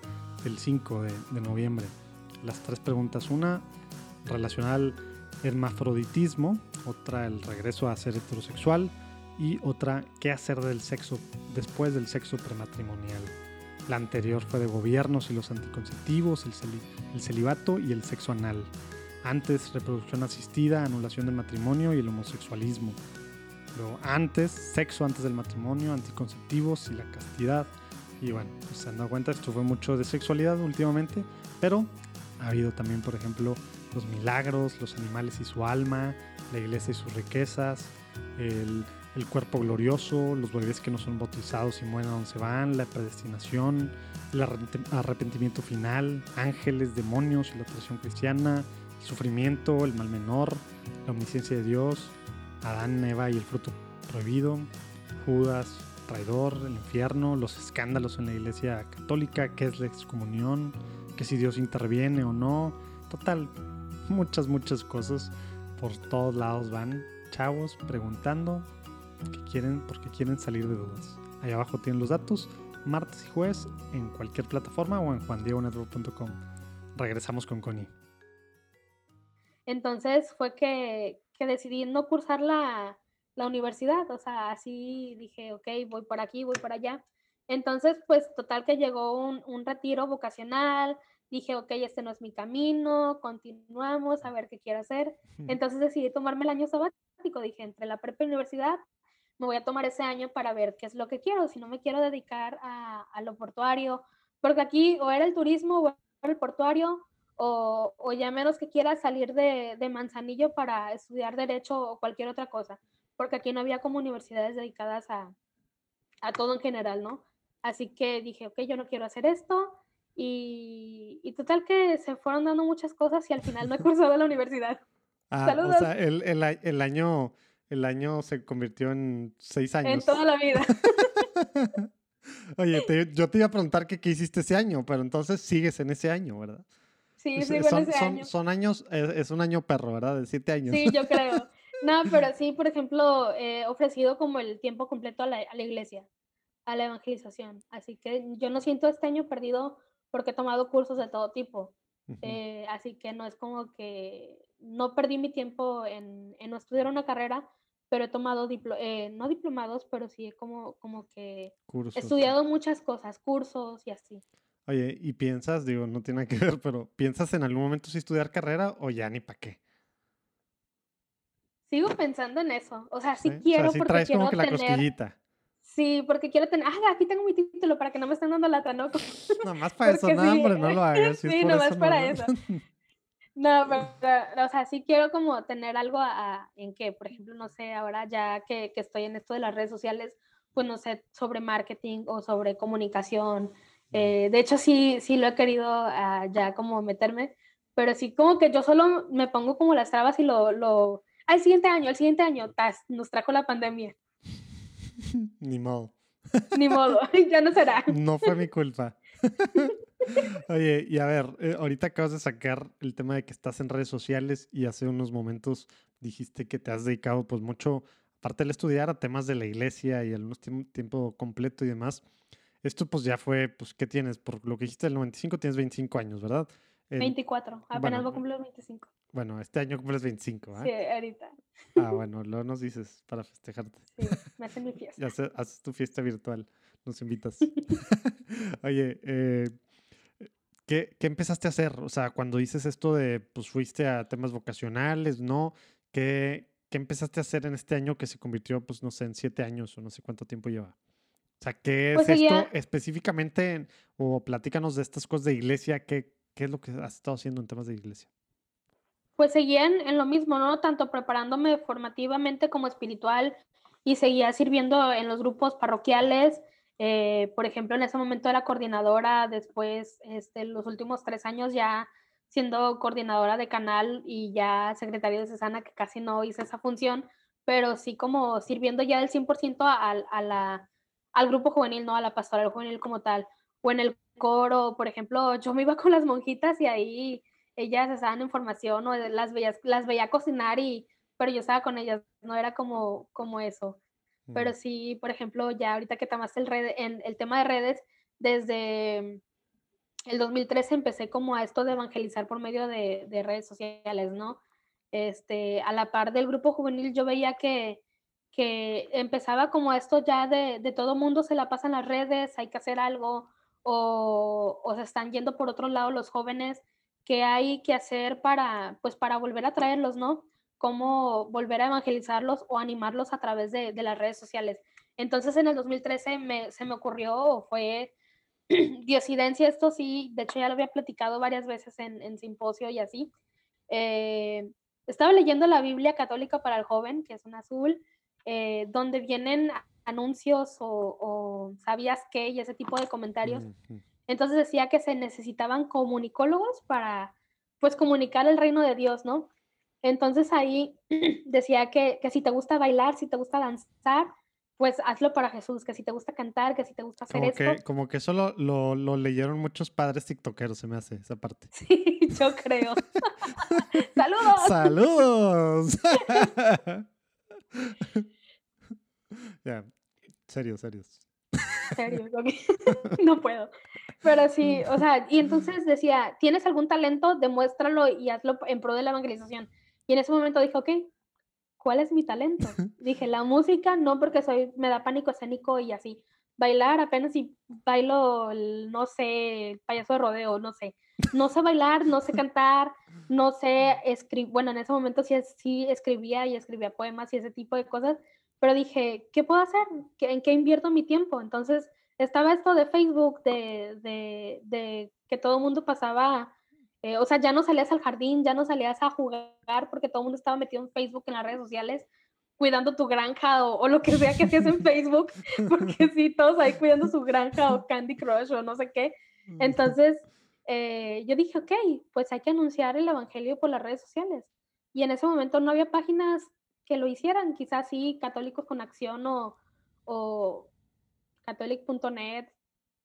del 5 de, de noviembre, las tres preguntas. Una relacionada al hermafroditismo, otra el regreso a ser heterosexual y otra qué hacer del sexo después del sexo prematrimonial. La anterior fue de gobiernos y los anticonceptivos, el, celi- el celibato y el sexo anal. Antes, reproducción asistida, anulación del matrimonio y el homosexualismo. Luego, antes, sexo antes del matrimonio, anticonceptivos y la castidad. Y bueno, pues se han dado cuenta, esto fue mucho de sexualidad últimamente, pero ha habido también, por ejemplo, los milagros, los animales y su alma, la iglesia y sus riquezas, el, el cuerpo glorioso, los bebés que no son bautizados y mueren a donde se van, la predestinación, el arrepent- arrepentimiento final, ángeles, demonios y la tradición cristiana, sufrimiento, el mal menor, la omnisciencia de Dios, Adán, Eva y el fruto prohibido, Judas, traidor, el infierno, los escándalos en la iglesia católica, qué es la excomunión, que si Dios interviene o no, total, muchas, muchas cosas por todos lados van chavos preguntando que quieren, porque quieren salir de dudas. Ahí abajo tienen los datos, martes y jueves en cualquier plataforma o en juandiegonetwork.com. Regresamos con Connie. Entonces fue que, que decidí no cursar la, la universidad, o sea, así dije, ok, voy por aquí, voy por allá. Entonces, pues total que llegó un, un retiro vocacional, dije, ok, este no es mi camino, continuamos a ver qué quiero hacer. Entonces decidí tomarme el año sabático, dije, entre la prepa y universidad, me voy a tomar ese año para ver qué es lo que quiero, si no me quiero dedicar a, a lo portuario, porque aquí o era el turismo o era el portuario, o, o ya menos que quiera salir de, de Manzanillo para estudiar derecho o cualquier otra cosa, porque aquí no había como universidades dedicadas a, a todo en general, ¿no? Así que dije, ok, yo no quiero hacer esto. Y, y total que se fueron dando muchas cosas y al final no he cursado la universidad. Ah, o Saludos. sea, el, el año, el año se convirtió en seis En años. toda la vida. Oye, te- yo te iba a preguntar que qué hiciste ese año, pero entonces sigues en ese año, ¿verdad? Sí, sigo en son, ese son- año. son años, es, es un año perro, ¿verdad? De siete años. Sí, yo creo. No, pero sí, por ejemplo, he ofrecido como el tiempo completo a la, a la iglesia. a la evangelización. Así que yo no siento este año perdido porque he tomado cursos de todo tipo. Eh, así que no es como que no perdí mi tiempo en, en no estudiar una carrera, pero he tomado, eh, no diplomados, pero sí como, como que he estudiado muchas cosas, cursos y así. Oye, ¿y piensas, digo, no tiene que ver, pero ¿piensas en algún momento si estudiar carrera o ya ni para qué? Sigo pensando en eso. O sea, sí, quiero o sea, porque quiero como que la cosquillita. Sí, porque quiero tener, ah, aquí tengo mi título para que no me estén dando lata, ¿no? Nomás para eso, no, hombre, no lo hagas. sí, nomás para eso. No, pero, o sea, sí quiero como tener algo en que, por ejemplo, no sé, ahora ya que, que, estoy en esto de las redes sociales, pues no sé, sobre marketing o sobre comunicación. Eh, de hecho, sí, sí lo he querido ah, ya como meterme, pero sí como que yo solo me pongo como las trabas y lo, lo, al siguiente año, el siguiente año, nos trajo la pandemia. Ni modo. Ni modo, ya no será. No fue mi culpa. Oye, y a ver, eh, ahorita acabas de sacar el tema de que estás en redes sociales y hace unos momentos dijiste que te has dedicado pues mucho, aparte de estudiar, a temas de la iglesia y al mismo tiempo completo y demás. Esto pues ya fue, pues, ¿qué tienes? Por lo que dijiste del 95 tienes 25 años, ¿verdad? 24, apenas voy a cumplir 25. Bueno, este año cumples 25, ¿eh? Sí, ahorita. Ah, bueno, luego nos dices para festejarte. Sí, me hacen mi fiesta. ya haces tu fiesta virtual, nos invitas. Oye, eh, ¿qué, ¿qué, empezaste a hacer? O sea, cuando dices esto de, pues fuiste a temas vocacionales, ¿no? ¿Qué, ¿Qué empezaste a hacer en este año que se convirtió, pues no sé, en siete años o no sé cuánto tiempo lleva? O sea, ¿qué es pues esto específicamente? O platícanos de estas cosas de iglesia, ¿qué, ¿qué es lo que has estado haciendo en temas de iglesia? pues seguía en, lo mismo, ¿no? Tanto preparándome formativamente como espiritual y seguía sirviendo en los grupos parroquiales. Eh, por ejemplo, en ese momento era coordinadora, después, este, los últimos tres años ya siendo coordinadora de canal y ya secretaria de Cesana, que casi no hice esa función, pero sí como sirviendo ya del 100% al, a la, al grupo juvenil, ¿no? A la pastoral juvenil como tal. O en el coro, por ejemplo, yo me iba con las monjitas y ahí ellas estaban en formación o las veía, las veía cocinar y, pero yo estaba con ellas, no era como, como eso. Pero sí, por ejemplo, ya ahorita que tomaste el, red, en, el tema de redes, desde el 2013 empecé como a esto de evangelizar por medio de, de redes sociales, ¿no? Este, a la par del grupo juvenil yo veía que, que empezaba como esto ya de, de todo mundo se la pasan las redes, hay que hacer algo, o, o se están yendo por otro lado los jóvenes qué hay que hacer para, pues, para volver a traerlos, ¿no? Cómo volver a evangelizarlos o animarlos a través de, las redes sociales. Entonces, en el 2013 me, se me ocurrió, fue diosidencia, esto sí, de hecho ya lo había platicado varias veces en, simposio y así. Eh, estaba leyendo la Biblia católica para el joven, que es un azul, eh, donde vienen anuncios o, sabías qué y ese tipo de comentarios. Entonces decía que se necesitaban comunicólogos para, pues, comunicar el reino de Dios, ¿no? Entonces ahí decía que, si te gusta bailar, si te gusta danzar, pues hazlo para Jesús, que si te gusta cantar, que si te gusta hacer como esto. Que, como que eso lo, lo, leyeron muchos padres tiktokeros, se me hace esa parte. Sí, yo creo. ¡Saludos! ¡Saludos! ya, serios, serios. Serio, no puedo. Pero sí, o sea, y entonces decía, ¿tienes algún talento? Demuéstralo y hazlo en pro de la evangelización. Y en ese momento dije, ok, ¿cuál es mi talento? Dije, la música, no porque soy, me da pánico escénico y así. Bailar, apenas si bailo, no sé, payaso de rodeo, no sé. No sé bailar, no sé cantar, no sé escribir. Bueno, en ese momento sí, sí escribía y escribía poemas y ese tipo de cosas, pero dije, ¿qué puedo hacer? ¿En qué invierto mi tiempo? Entonces, estaba esto de Facebook, de, de, de que todo el mundo pasaba, eh, o sea, ya no salías al jardín, ya no salías a jugar porque todo el mundo estaba metido en Facebook, en las redes sociales, cuidando tu granja o, lo que sea que hacías en Facebook, porque sí, todos ahí cuidando su granja o Candy Crush o no sé qué. Entonces, eh, yo dije, ok, pues hay que anunciar el Evangelio por las redes sociales. Y en ese momento no había páginas que lo hicieran, quizás sí, Católicos con Acción o, o catholic.net.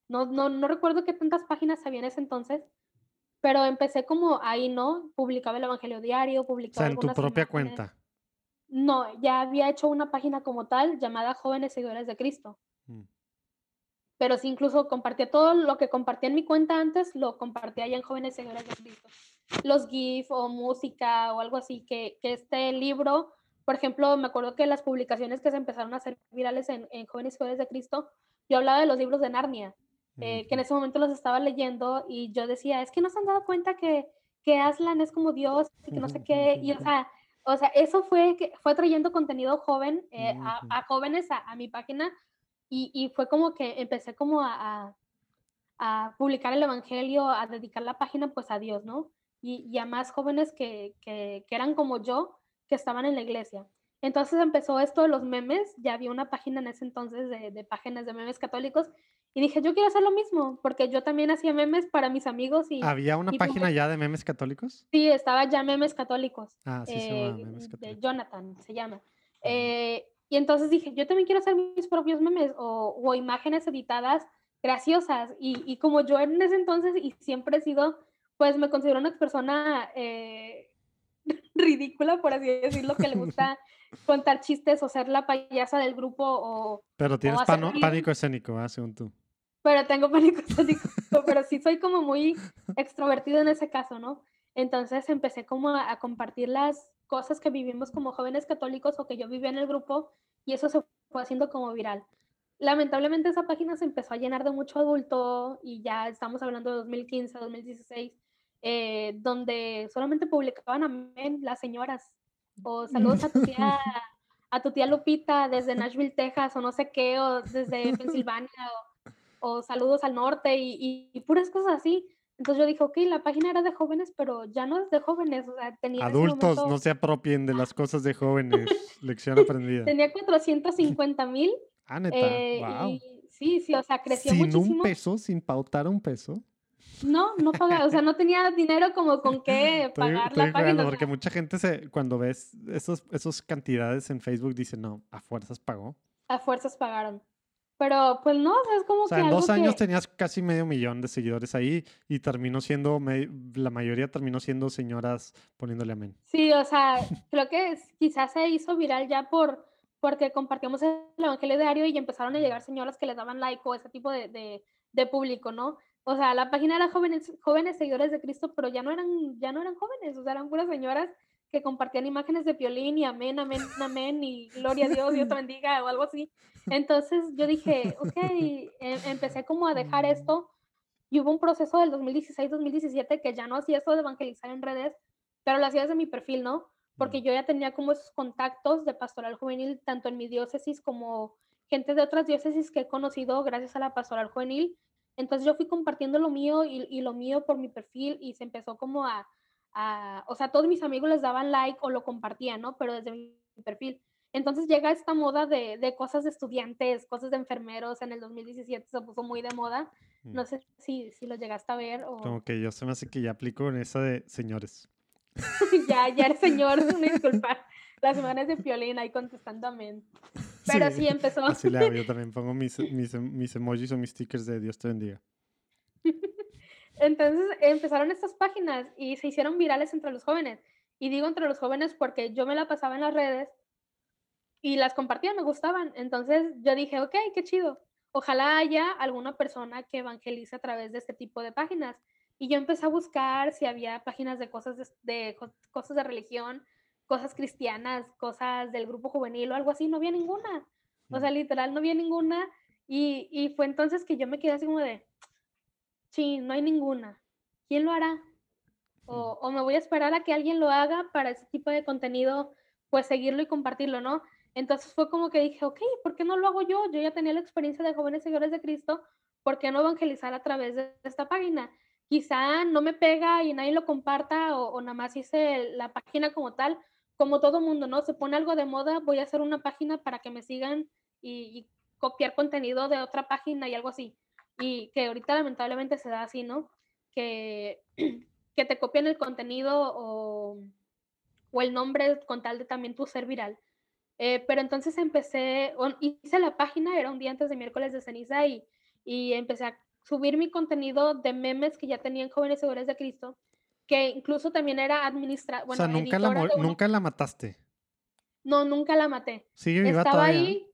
No, no, no recuerdo qué tantas páginas había en ese entonces, pero empecé como ahí, ¿no? Publicaba el Evangelio Diario, publicaba. O sea, en tu propia cuenta. No, ya había hecho una página como tal llamada Jóvenes Seguidores de Cristo. Mm. pero sí incluso compartía todo lo que compartía en mi cuenta antes, lo compartía ya en Jóvenes Seguidores de Cristo. Los GIF o música o algo así, que, que este libro, por ejemplo, me acuerdo que las publicaciones que se empezaron a hacer virales en, en Jóvenes Seguidores de Cristo, yo hablaba de los libros de Narnia, eh, que en ese momento los estaba leyendo y yo decía, es que no se han dado cuenta que, que Aslan es como Dios y que no sé qué, y o sea, o sea, eso fue que fue trayendo contenido joven eh, a, a, jóvenes a, a mi página y, y, fue como que empecé como a, a, publicar el Evangelio, a dedicar la página pues a Dios, ¿no? Y, y a más jóvenes que, que, que, eran como yo, que estaban en la iglesia. Entonces empezó esto de los memes, ya había una página en ese entonces de, de páginas de memes católicos y dije, yo quiero hacer lo mismo, porque yo también hacía memes para mis amigos. Y, ¿Había una y página ya de memes católicos? Sí, estaba ya Memes Católicos. Ah, sí, eh, se llama Memes Católicos. De Jonathan, se llama. Eh, y entonces dije, yo también quiero hacer mis propios memes o, o imágenes editadas graciosas. Y, y, como yo en ese entonces y siempre he sido, pues me considero una persona eh, ridícula, por así decirlo, que le gusta contar chistes o ser la payasa del grupo o... Pero tienes o pano, pánico escénico, ¿eh? según tú. Pero tengo pánico escénico, pero sí soy como muy extrovertido en ese caso, ¿no? Entonces empecé como a, a, compartir las cosas que vivimos como jóvenes católicos o que yo vivía en el grupo y eso se fue haciendo como viral. Lamentablemente esa página se empezó a llenar de mucho adulto y ya estamos hablando de 2015, 2016, eh, donde solamente publicaban amén las señoras o saludos a tu tía, a tu tía Lupita desde Nashville, Texas o no sé qué, o desde Pensilvania o, o saludos al norte y, y, y puras cosas así. Entonces yo dije, ok, la página era de jóvenes, pero ya no es de jóvenes, o sea, tenía... Adultos, momento... no se apropien de las cosas de jóvenes, lección aprendida. Tenía 450 mil. Ah, neta, eh, wow. Y, sí, sí, o sea, creció sin muchísimo. Sin un peso, sin pautar un peso. No, no pagaba, o sea, no tenía dinero como con qué pagar estoy, la página. Porque mucha gente se, cuando ves esos, esos cantidades en Facebook dice, no, a fuerzas pagó. A fuerzas pagaron. Pero pues no, o sea, es como o sea, que. en dos años que... tenías casi medio millón de seguidores ahí y terminó siendo, me, la mayoría terminó siendo señoras poniéndole amén. Sí, o sea, creo que quizás se hizo viral ya por porque compartíamos el Evangelio diario y empezaron a llegar señoras que les daban like o ese tipo de, de, de público, ¿no? O sea, la página era jóvenes, jóvenes seguidores de Cristo, pero ya no eran, ya no eran jóvenes, o sea, eran puras señoras que compartían imágenes de violín y amén, amén, amén, y gloria a Dios, Dios te bendiga, o algo así. Entonces yo dije, ok, em, empecé como a dejar esto, y hubo un proceso del 2016-2017 que ya no hacía eso de evangelizar en redes, pero lo hacía desde mi perfil, ¿no? Porque yo ya tenía como esos contactos de pastoral juvenil, tanto en mi diócesis como gente de otras diócesis que he conocido gracias a la pastoral juvenil. Entonces yo fui compartiendo lo mío y, y lo mío por mi perfil y se empezó como a, a, o sea, todos mis amigos les daban like o lo compartían, ¿no? Pero desde mi perfil. Entonces llega esta moda de, de, cosas de estudiantes, cosas de enfermeros. En el 2017 se puso muy de moda. No sé si, si lo llegaste a ver. O... Como que yo se me hace que ya aplico en esa de señores. ya, ya eres señor, una disculpa. Las semanas de Piolín ahí contestando amén. Pero sí, sí empezó. Así le hago, yo también pongo mis, mis, mis emojis o mis stickers de Dios te bendiga. Entonces empezaron estas páginas y se hicieron virales entre los jóvenes. Y digo entre los jóvenes porque yo me la pasaba en las redes y las compartía, me gustaban. Entonces yo dije, ok, qué chido. Ojalá haya alguna persona que evangelice a través de este tipo de páginas. Y yo empecé a buscar si había páginas de cosas de, de cosas de religión, cosas cristianas, cosas del grupo juvenil o algo así. No había ninguna. O sea, literal, no había ninguna. Y, y fue entonces que yo me quedé así como de, sí, no hay ninguna. ¿Quién lo hará? O, o, me voy a esperar a que alguien lo haga para ese tipo de contenido, pues seguirlo y compartirlo, ¿no? Entonces fue como que dije, ok, ¿por qué no lo hago yo? Yo ya tenía la experiencia de jóvenes seguidores de Cristo, ¿por qué no evangelizar a través de esta página? Quizá no me pega y nadie lo comparta o, o nada más hice la página como tal, como todo mundo, ¿no? Se pone algo de moda, voy a hacer una página para que me sigan y, y copiar contenido de otra página y algo así y que ahorita lamentablemente se da así, ¿no? Que, que te copian el contenido o, o, el nombre con tal de también tu ser viral. Eh, pero entonces empecé, hice la página, era un día antes de miércoles de ceniza y, y empecé a subir mi contenido de memes que ya tenían jóvenes seguidores de Cristo, que incluso también era administrar. Bueno, o sea, nunca la, nunca la mataste. No, nunca la maté. Viva Estaba todavía. ahí.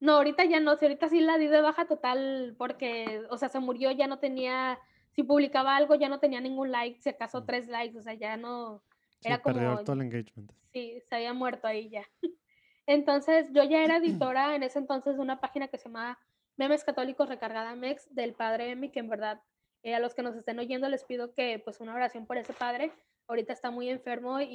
No, ahorita ya no, si ahorita sí la di de baja total porque, o sea, se murió, ya no tenía, si publicaba algo ya no tenía ningún like, si acaso tres likes, o sea, ya no, Sí, era perdió como, todo el engagement. sí, se había muerto ahí ya. Entonces, yo ya era editora en ese entonces de una página que se llamaba Memes Católicos Recargada Mex del padre Emi, que en verdad eh, a los que nos estén oyendo les pido que pues una oración por ese padre. Ahorita está muy enfermo y,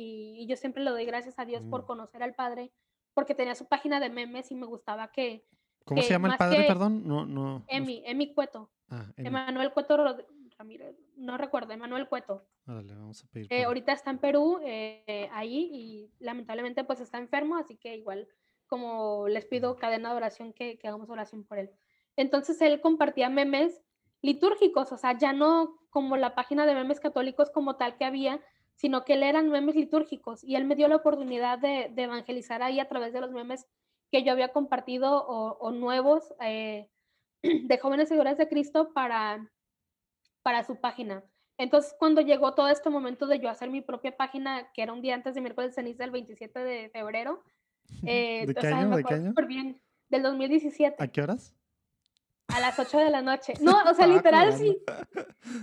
y yo siempre le doy gracias a Dios por Mm. conocer al padre, porque tenía su página de memes y me gustaba que, ¿Cómo se que llama el padre, perdón? No, no. no sé. Emi, Emi Cueto, Ah, Emi. Emanuel Cueto Rod- Ramírez, no recuerdo, Emanuel Cueto. Órale, vamos a pedir. Eh, ahorita está en Perú, eh, ahí, y lamentablemente pues está enfermo, así que igual como les pido cadena de oración que, que hagamos oración por él. Entonces él compartía memes litúrgicos, o sea, ya no como la página de memes católicos como tal que había, sino que él eran memes litúrgicos y él me dio la oportunidad de, de evangelizar ahí a través de los memes que yo había compartido o, o nuevos eh, de jóvenes seguidores de Cristo para, para su página. Entonces, cuando llegó todo este momento de yo hacer mi propia página, que era un día antes de miércoles ceniza, el 27 de febrero, eh, ¿De o qué sea, año? me ¿De qué acuerdo año? bien, del 2017, ¿A qué horas? A las 8 de la noche. No, o sea, Ah, literal sí.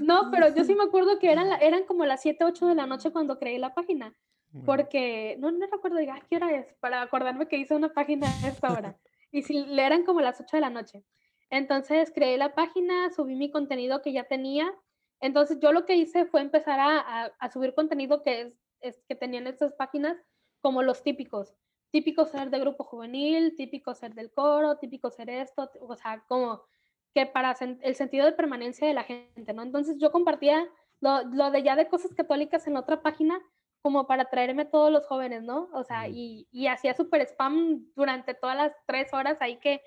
No, pero yo sí me acuerdo que eran, la- eran como las 7, 8 de la noche cuando creé la página, porque no, no recuerdo, diga, ¿qué hora es? Para acordarme que hice una página a esta hora. Y si le eran como las 8 de la noche. Entonces creé la página, subí mi contenido que ya tenía. Entonces yo lo que hice fue empezar a, a- a subir contenido que, es, es- que tenían estas páginas como los típicos. Típico ser de grupo juvenil, típico ser del coro, típico ser esto, o sea, como que para el sentido de permanencia de la gente, ¿no? Entonces yo compartía lo, lo de ya de cosas católicas en otra página como para traerme todos los jóvenes, ¿no? O sea, y, y hacía súper spam durante todas las tres horas ahí que,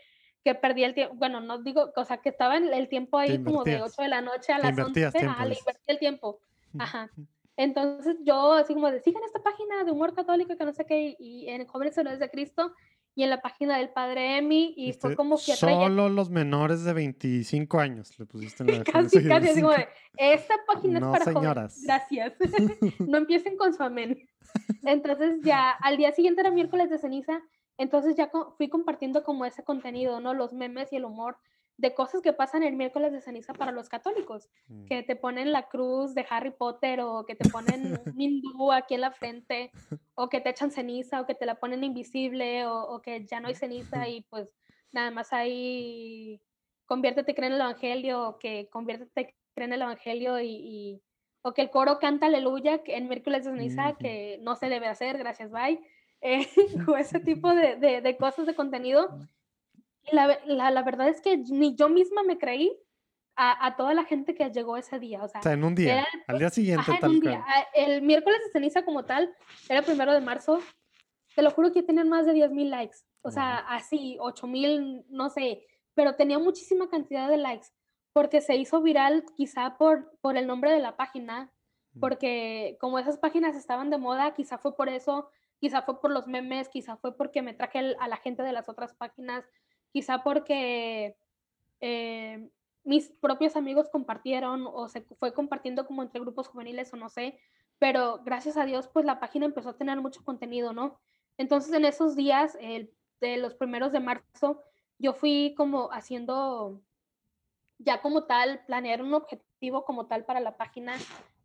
que perdí el tiempo, bueno, no digo, o sea, que estaba en el tiempo ahí como de invertías. 8 de la noche a las invertías 11, tiempo, ah, le invertí el tiempo, ajá. Entonces yo así como de, sigan esta página de humor católico que no sé qué, y, y en Jóvenes Héroes de Cristo, y en la página del Padre Emi, y fue Dijiste, como que Solo los menores de 25 años le pusiste en la casi, casi así como de, esta página No, es para señoras. jóvenes, gracias. no empiecen con su amén. Entonces ya al día siguiente era miércoles de ceniza, entonces ya fui compartiendo como ese contenido, ¿no? Los memes y el humor de cosas que pasan el miércoles de ceniza para los católicos, Mm. que te ponen la cruz de Harry Potter o que te ponen un hindú aquí en la frente o que te echan ceniza o que te la ponen invisible o, o que ya no hay ceniza y pues nada más ahí conviértete, cree en el evangelio o que conviértete, cree en el evangelio y, y- o que el coro canta aleluya en miércoles de ceniza Ujú. que no se debe hacer, gracias, bye. Eh, o ese tipo de, de- de cosas de contenido. Y la, la- la verdad es que ni yo misma me creí a, a toda la gente que llegó ese día. O sea, O sea, en un día, era al día siguiente, Ajá, en tal un cual. día. Ah, El miércoles de ceniza como tal, era primero de marzo. Te lo juro que tenían más de 10 mil likes. O sea, así, 8 mil, no sé. Pero tenía muchísima cantidad de likes. Porque se hizo viral quizá por, por el nombre de la página. Mm. Porque como esas páginas estaban de moda, quizá fue por eso. Quizá fue por los memes. Quizá fue porque me traje el- a la gente de las otras páginas. Quizá porque eh, mis propios amigos compartieron o se fue compartiendo como entre grupos juveniles o no sé, pero gracias a Dios pues la página empezó a tener mucho contenido, ¿no? Entonces en esos días, de los primeros de marzo, yo fui como haciendo ya como tal, planear un objetivo como tal para la página,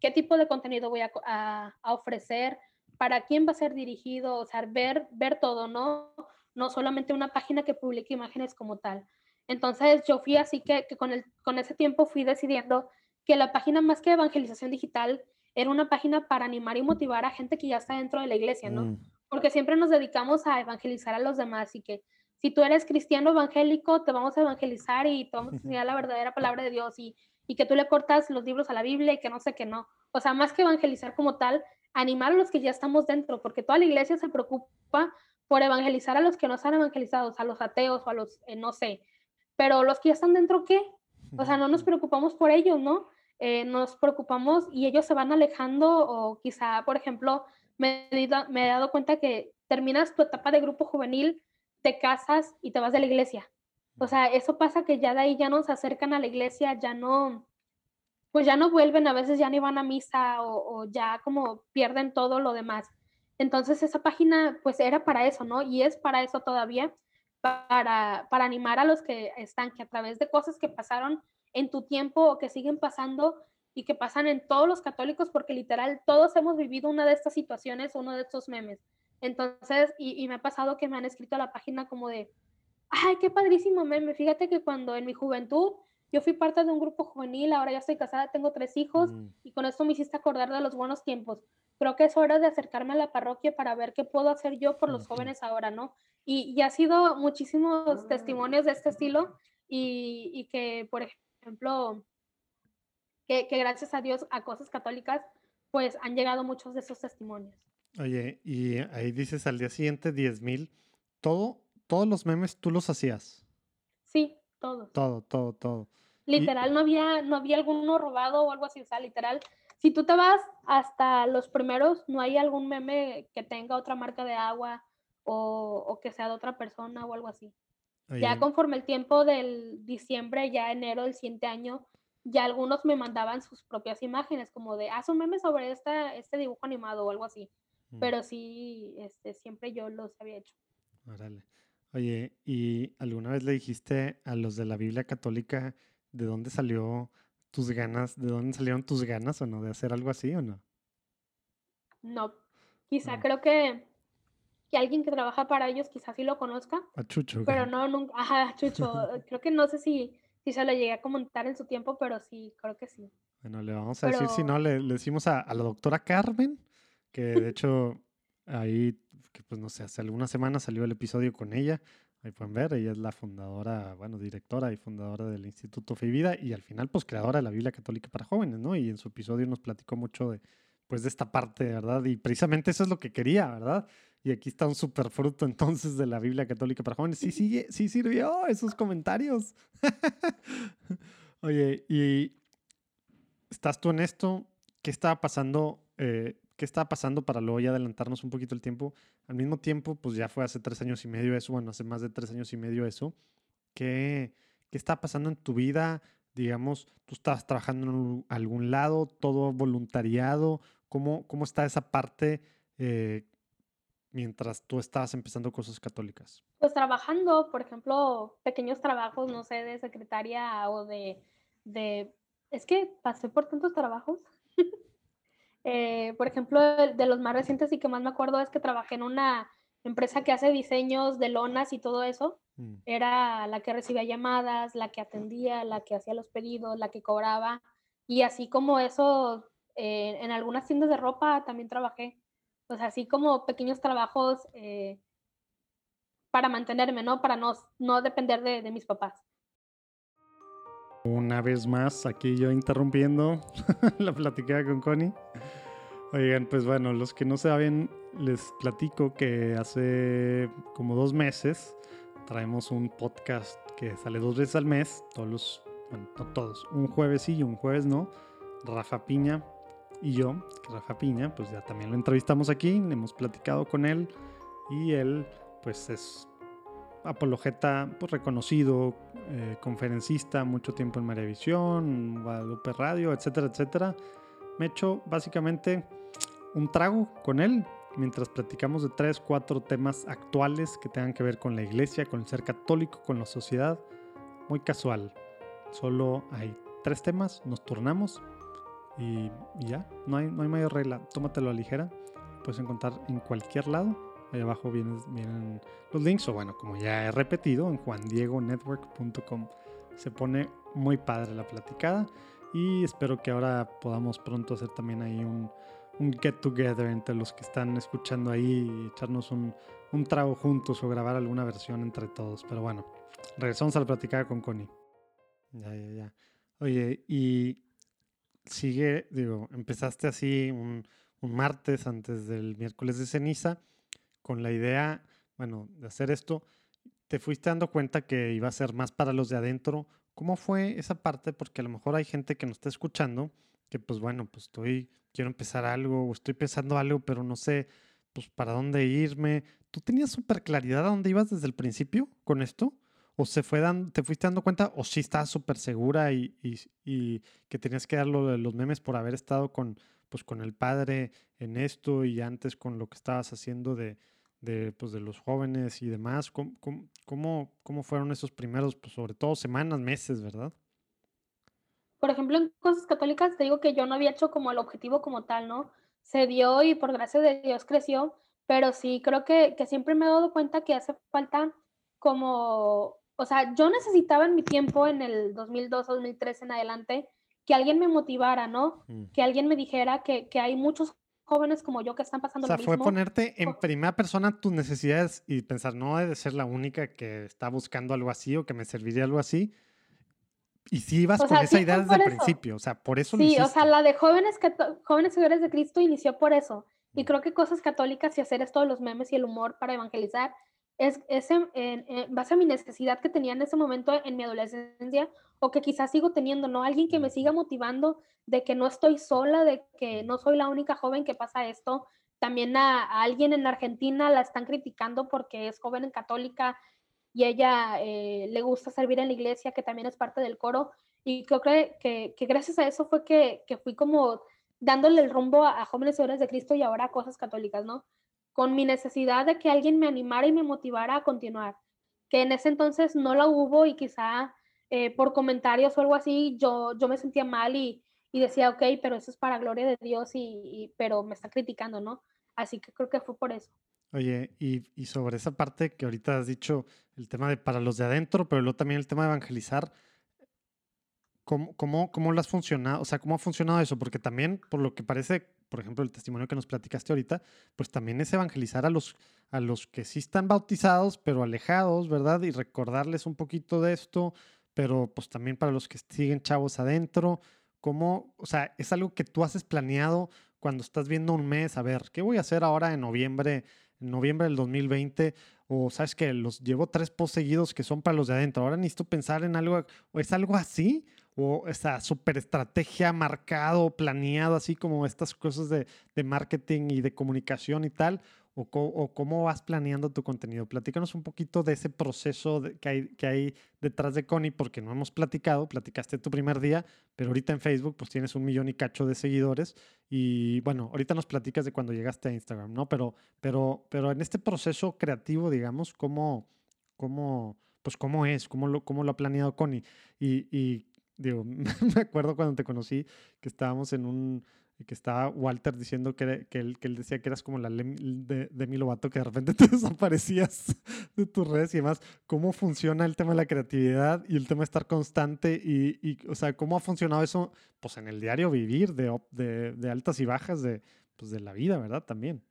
qué tipo de contenido voy a, a- a ofrecer, para quién va a ser dirigido, o sea, ver, ver todo, ¿no? No solamente una página que publique imágenes como tal. Entonces yo fui así que, que con, el, con ese tiempo fui decidiendo que la página más que evangelización digital era una página para animar y motivar a gente que ya está dentro de la iglesia, ¿no? Mm. porque siempre nos dedicamos a evangelizar a los demás y que si tú eres cristiano evangélico, te vamos a evangelizar y te vamos a enseñar la verdadera palabra de Dios y, y que tú le cortas los libros a la Biblia y que no sé qué no. O sea, más que evangelizar como tal, animar a los que ya estamos dentro, porque toda la iglesia se preocupa por evangelizar a los que no están evangelizados, a los ateos o a los, eh, no sé, pero los que ya están dentro, ¿qué? O sea, no nos preocupamos por ellos, ¿no? Eh, nos preocupamos y ellos se van alejando o quizá, por ejemplo, me, me he dado cuenta que terminas tu etapa de grupo juvenil, te casas y te vas de la iglesia. O sea, eso pasa que ya de ahí ya no se acercan a la iglesia, ya no, pues ya no vuelven, a veces ya ni van a misa o, o ya como pierden todo lo demás. Entonces esa página pues era para eso, ¿no? Y es para eso todavía, para, para animar a los que están, que a través de cosas que pasaron en tu tiempo o que siguen pasando y que pasan en todos los católicos, porque literal todos hemos vivido una de estas situaciones, uno de estos memes. Entonces, y, me ha pasado que me han escrito a la página como de, ay, qué padrísimo meme, fíjate que cuando en mi juventud yo fui parte de un grupo juvenil, ahora ya estoy casada, tengo tres hijos mm. y con esto me hiciste acordar de los buenos tiempos. Creo que es hora de acercarme a la parroquia para ver qué puedo hacer yo por los jóvenes ahora, ¿no? Y, y ha sido muchísimos testimonios de este estilo y, y que, por ejemplo, que, gracias a Dios a cosas católicas, pues han llegado muchos de esos testimonios. Oye, y ahí dices al día siguiente 10 mil, ¿todo, todos los memes tú los hacías? Sí, todos. Todo, todo, todo. Literal, no, había, no había alguno robado o algo así, o sea, literal, si tú te vas hasta los primeros, no hay algún meme que tenga otra marca de agua o, o que sea de otra persona o algo así. Ya conforme el tiempo del diciembre, ya enero del siguiente año, ya algunos me mandaban sus propias imágenes, como de, haz un meme sobre esta, este dibujo animado o algo así. Mm. Pero sí, este, siempre yo los había hecho. Órale. Oye, ¿y alguna vez le dijiste a los de la Biblia católica de dónde salió tus ganas, de dónde salieron tus ganas o no, de hacer algo así o no? No, quizá creo que, que alguien que trabaja para ellos quizás sí lo conozca. A Chucho. Pero no, nunca, ajá, Chucho, creo que no sé si sí se lo llegué a comentar en su tiempo, pero sí, creo que sí. Bueno, le vamos a decir, si no, le, decimos a, la doctora Carmen, que de hecho ahí, que pues no sé, hace algunas semanas salió el episodio con ella. Ahí pueden ver, ella es la fundadora, bueno, directora y fundadora del Instituto Fe y Vida y al final, pues creadora de la Biblia Católica para Jóvenes, ¿no? Y en su episodio nos platicó mucho de, pues, de esta parte, ¿verdad? Y precisamente eso es lo que quería, ¿verdad? Y aquí está un super fruto entonces de la Biblia Católica para jóvenes. Sí, sigue, sí sirvió esos comentarios. Oye, y estás tú en esto. ¿Qué estaba pasando? Eh, ¿Qué estaba pasando para luego ya adelantarnos un poquito el tiempo? Al mismo tiempo, pues ya fue hace tres años y medio eso, bueno, hace más de tres años y medio eso. ¿Qué, qué está pasando en tu vida? Digamos, tú estabas trabajando en algún lado, todo voluntariado. ¿Cómo, cómo está esa parte? Eh, mientras tú estabas empezando cosas católicas? Pues trabajando, por ejemplo, pequeños trabajos, no sé, de secretaria o de... de es que pasé por tantos trabajos. Eh, por ejemplo, de los más recientes y que más me acuerdo es que trabajé en una empresa que hace diseños de lonas y todo eso. Mm. Era la que recibía llamadas, la que atendía, la que hacía los pedidos, la que cobraba. Y así como eso, eh, en algunas tiendas de ropa también trabajé pues así como pequeños trabajos eh, para mantenerme, ¿no? Para no, no depender de, de, mis papás. Una vez más, aquí yo interrumpiendo la platicada con Connie. Oigan, pues bueno, los que no saben, les platico que hace como dos meses traemos un podcast que sale dos veces al mes, todos los, bueno, no todos, un jueves sí y un jueves no. Rafa Piña y yo, Rafa Piña, pues ya también lo entrevistamos aquí, hemos platicado con él y él pues es apologeta pues, reconocido, eh, conferencista, mucho tiempo en Maravisión, Guadalupe Radio, etcétera, etcétera. Me he hecho básicamente un trago con él mientras platicamos de tres, cuatro temas actuales que tengan que ver con la iglesia, con el ser católico, con la sociedad. Muy casual. Solo hay tres temas, nos turnamos y, ya, no hay, no hay mayor regla. Tómatelo a ligera. Puedes encontrar en cualquier lado. Ahí abajo vienen, vienen los links. O bueno, como ya he repetido, en juandiegonetwork.com. Se pone muy padre la platicada. Y espero que ahora podamos pronto hacer también ahí un, un get together entre los que están escuchando ahí y echarnos un, un trago juntos o grabar alguna versión entre todos. Pero bueno, regresamos a la platicada con Connie. Ya, ya, ya. Oye, y sigue, digo, empezaste así un, martes antes del miércoles de ceniza con la idea, bueno, de hacer esto. ¿Te fuiste dando cuenta que iba a ser más para los de adentro? ¿Cómo fue esa parte? Porque a lo mejor hay gente que nos está escuchando que pues bueno, pues estoy, quiero empezar algo o estoy pensando algo, pero no sé, pues para dónde irme. ¿Tú tenías súper claridad a dónde ibas desde el principio con esto? o se fue dando, te fuiste dando cuenta, o sí estabas súper segura y, y, que tenías que dar lo los memes por haber estado con, pues, con el padre en esto y antes con lo que estabas haciendo de, de, pues, de los jóvenes y demás. ¿Cómo, cómo, cómo fueron esos primeros, pues, sobre todo semanas, meses, verdad? Por ejemplo, en cosas católicas te digo que yo no había hecho como el objetivo como tal, ¿no? Se dio y por gracia de Dios creció, pero sí creo que, que siempre me he dado cuenta que hace falta como, o sea, yo necesitaba en mi tiempo, en el 2002, 2003 en adelante, que alguien me motivara, ¿no? Mm. Que alguien me dijera que, que hay muchos jóvenes como yo que están pasando o sea, fue ponerte en primera persona tus necesidades y pensar, no he de ser la única que está buscando algo así o que me serviría algo así. Y sí ibas con esa idea desde el principio, o sea, por eso Sí, o sea, la de jóvenes, jóvenes seguidores de Cristo inició por eso. Y mm. creo que cosas católicas y hacer esto los memes y el humor para evangelizar es, es en, base a mi necesidad que tenía en ese momento en mi adolescencia o que quizás sigo teniendo, ¿no? Alguien que me siga motivando de que no estoy sola, de que no soy la única joven que pasa esto. También a, alguien en Argentina la están criticando porque es joven en católica y ella eh, le gusta servir en la iglesia, que también es parte del coro. Y creo que, que, gracias a eso fue que, que, fui como dándole el rumbo a, jóvenes seguidores de Cristo y ahora a cosas católicas, ¿no? Con mi necesidad de que alguien me animara y me motivara a continuar, que en ese entonces no la hubo y quizá eh, por comentarios o algo así, yo, yo me sentía mal y, y decía, ok, pero eso es para gloria de Dios, y, pero me está criticando, ¿no? Así que creo que fue por eso. Oye, y, y, sobre esa parte que ahorita has dicho, el tema de para los de adentro, pero luego también el tema de evangelizar, ¿cómo, cómo, cómo lo has funcionado? O sea, ¿cómo ha funcionado eso? Porque también, por lo que parece, por ejemplo, el testimonio que nos platicaste ahorita, pues también es evangelizar a los, a los que sí están bautizados, pero alejados, ¿verdad? Y recordarles un poquito de esto, pero pues también para los que siguen chavos adentro. ¿Cómo, o sea, es algo que tú haces planeado cuando estás viendo un mes? A ver, ¿qué voy a hacer ahora en noviembre, noviembre del 2020? O sabes que los llevo tres posts seguidos que son para los de adentro. Ahora necesito pensar en algo, ¿o es algo así? o esa super estrategia marcado, planeado, así como estas cosas de, de, marketing y de comunicación y tal, o, cómo vas planeando tu contenido. Platícanos un poquito de ese proceso que, hay, que hay detrás de Connie, porque no hemos platicado, platicaste tu primer día, pero ahorita en Facebook pues tienes un millón y cacho de seguidores y bueno, ahorita nos platicas de cuando llegaste a Instagram, ¿no? Pero, pero, pero en este proceso creativo, digamos, ¿cómo, cómo, pues cómo es? ¿Cómo lo, cómo lo ha planeado Connie? Y, y digo, me acuerdo cuando te conocí que estábamos en un y que estaba Walter diciendo que, que, él, que él decía que eras como la de, de mi Lovato, que de repente te desaparecías de tus redes y demás. ¿Cómo funciona el tema de la creatividad y el tema de estar constante? Y, y o sea, ¿cómo ha funcionado eso pues en el diario vivir de, de, de altas y bajas de, pues, de la vida, verdad? También.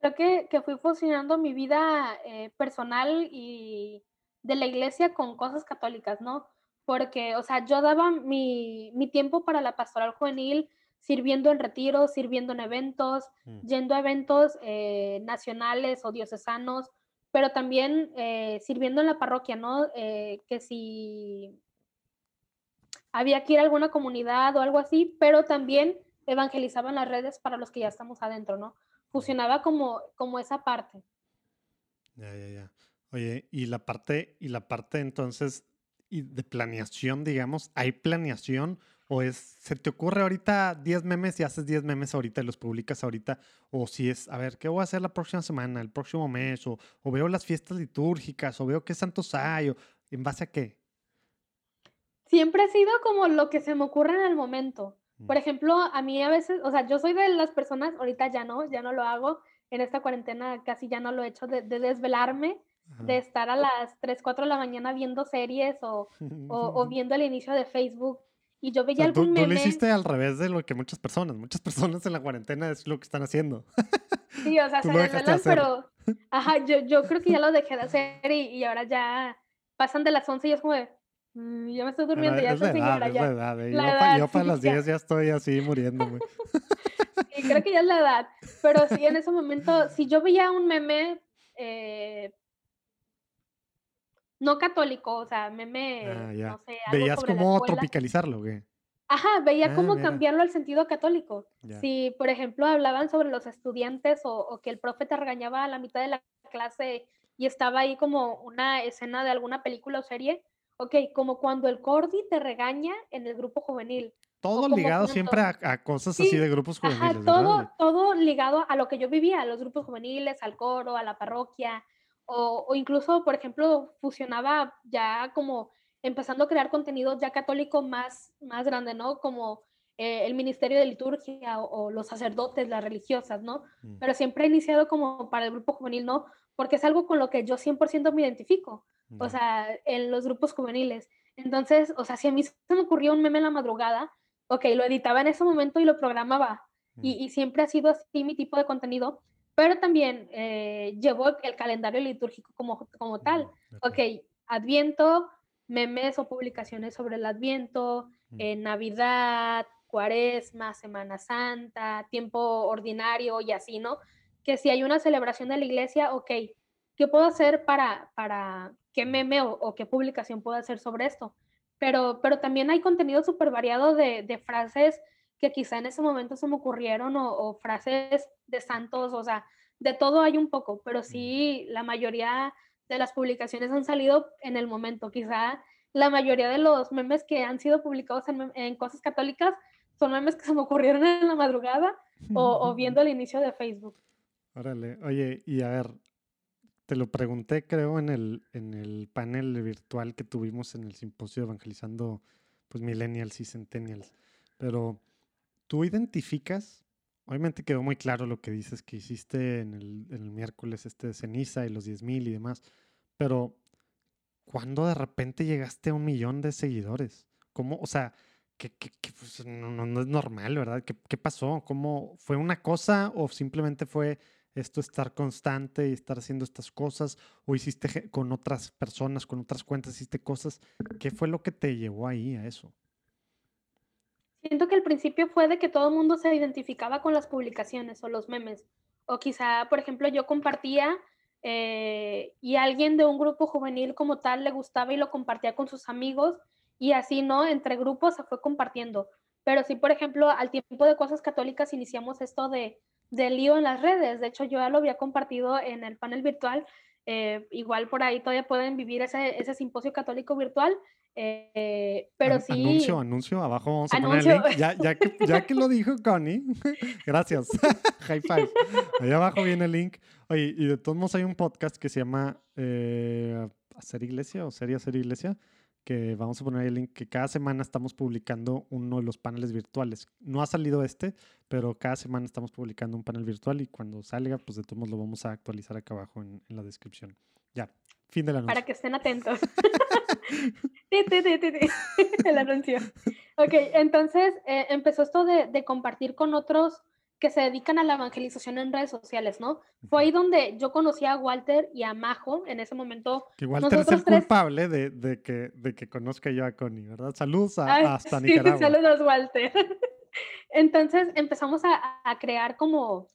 Creo que, que fui funcionando mi vida eh, personal y de la iglesia con cosas católicas, ¿no? Porque, o sea, yo daba mi, mi tiempo para la pastoral juvenil sirviendo en retiros, sirviendo en eventos, mm. yendo a eventos eh, nacionales o diocesanos, pero también eh, sirviendo en la parroquia, ¿no? Eh, que si había que ir a alguna comunidad o algo así, pero también evangelizaba en las redes para los que ya estamos adentro, ¿no? Fusionaba como, como esa parte. Ya, ya, ya. Oye, y la parte, y la parte entonces y de planeación, digamos, ¿hay planeación? ¿O es, se te ocurre ahorita 10 memes y haces 10 memes ahorita y los publicas ahorita? ¿O si es, a ver, ¿qué voy a hacer la próxima semana, el próximo mes? ¿O, o veo las fiestas litúrgicas? ¿O veo qué santos hay? ¿O en base a qué? Siempre ha sido como lo que se me ocurre en el momento. Mm. Por ejemplo, a mí a veces, o sea, yo soy de las personas, ahorita ya no, ya no lo hago, en esta cuarentena casi ya no lo he hecho, de, de desvelarme de estar a las 3, 4 de la mañana viendo series o, o, viendo el inicio de Facebook. Y yo veía algún meme. Tú lo hiciste al revés de lo que muchas personas. Muchas personas en la cuarentena es lo que están haciendo. Sí, o sea, se desvelan, pero. Ajá, yo, yo creo que ya lo dejé de hacer y, y ahora ya pasan de las 11 y es como de. Mm, ya me estoy durmiendo, ya estoy señora. ya. La edad, yo, para las 10 ya estoy así muriéndome. sí, creo que ya es la edad. Pero sí, en ese momento, si yo veía un meme, eh, no católico, o sea, meme, ah, no sé, ¿Veías cómo tropicalizarlo, güey? Ajá, veía ah, cómo cambiarlo al sentido católico. Si, por ejemplo, hablaban sobre los estudiantes o, que el profe te regañaba a la mitad de la clase y estaba ahí como una escena de alguna película o serie, ok, como cuando el Cordy te regaña en el grupo juvenil, todo ligado siempre a, cosas así de grupos juveniles. Ajá, todo, todo ligado a lo que yo vivía, a los grupos juveniles, al coro, a la parroquia, o, o incluso, por ejemplo, fusionaba ya como empezando a crear contenido ya católico más, más grande, ¿no? Como eh, el Ministerio de Liturgia o, los sacerdotes, las religiosas, ¿no? Mm. Pero siempre he iniciado como para el grupo juvenil, ¿no? Porque es algo con lo que yo 100% me identifico, o sea, en los grupos juveniles. Entonces, o sea, si a mí se me ocurrió un meme en la madrugada, ok, lo editaba en ese momento y lo programaba. Y, mm. y, siempre ha sido así mi tipo de contenido, pero también eh, llevo el calendario litúrgico como, como tal. Ok, Adviento, memes o publicaciones sobre el Adviento, en Navidad, Cuaresma, Semana Santa, tiempo ordinario y así, ¿no? Que si hay una celebración de la iglesia, ok, ¿qué puedo hacer para, para qué meme o, qué publicación puedo hacer sobre esto? Pero, pero también hay contenido súper variado de, de, frases que quizá en ese momento se me ocurrieron o, o, frases de santos, o sea, de todo hay un poco, pero sí la mayoría de las publicaciones han salido en el momento. Quizá la mayoría de los memes que han sido publicados en, en cosas católicas son memes que se me ocurrieron en la madrugada o, viendo el inicio de Facebook. Órale, oye, y a ver, te lo pregunté creo en el, en el panel virtual que tuvimos en el simposio evangelizando pues millennials y centennials, pero tú identificas, obviamente quedó muy claro lo que dices que hiciste en el, miércoles este de ceniza y los 10.000 y demás, pero ¿cuándo de repente llegaste a un millón de seguidores? ¿Cómo, o sea, que, pues, no, es normal, ¿verdad? ¿Qué, ¿Qué, pasó? ¿Cómo fue una cosa o simplemente fue esto estar constante y estar haciendo estas cosas? ¿O hiciste con otras personas, con otras cuentas, hiciste cosas? ¿Qué fue lo que te llevó ahí a eso? Siento que al principio fue de que todo el mundo se identificaba con las publicaciones o los memes. O quizá, por ejemplo, yo compartía eh, y alguien de un grupo juvenil como tal le gustaba y lo compartía con sus amigos y así, ¿no? Entre grupos se fue compartiendo. Pero sí, por ejemplo, al tiempo de Cosas Católicas iniciamos esto de, de lío en las redes. De hecho, yo ya lo había compartido en el panel virtual. Eh, igual por ahí todavía pueden vivir ese, ese simposio católico virtual. Eh, pero sí. Anuncio, anuncio, abajo vamos a poner el link. Ya, ya, que, ya que lo dijo Connie, gracias. High five. Ahí abajo viene el link. Oye, y de todos modos hay un podcast que se llama eh, Hacer Iglesia o Sería Hacer Iglesia que vamos a poner el link, que cada semana estamos publicando uno de los paneles virtuales. No ha salido este, pero cada semana estamos publicando un panel virtual y cuando salga, pues de todos modos lo vamos a actualizar acá abajo en, la descripción. Ya, fin del anuncio. Para que estén atentos. el anuncio. Ok, entonces eh, empezó esto de, de compartir con otros que se dedican a la evangelización en redes sociales, ¿no? Fue ahí donde yo conocí a Walter y a Majo en ese momento. Que Walter es el culpable de, de, que, de que conozca yo a Connie, ¿verdad? Saludos a, hasta sí, Nicaragua. Saludos, Walter. Entonces empezamos a, a, crear como,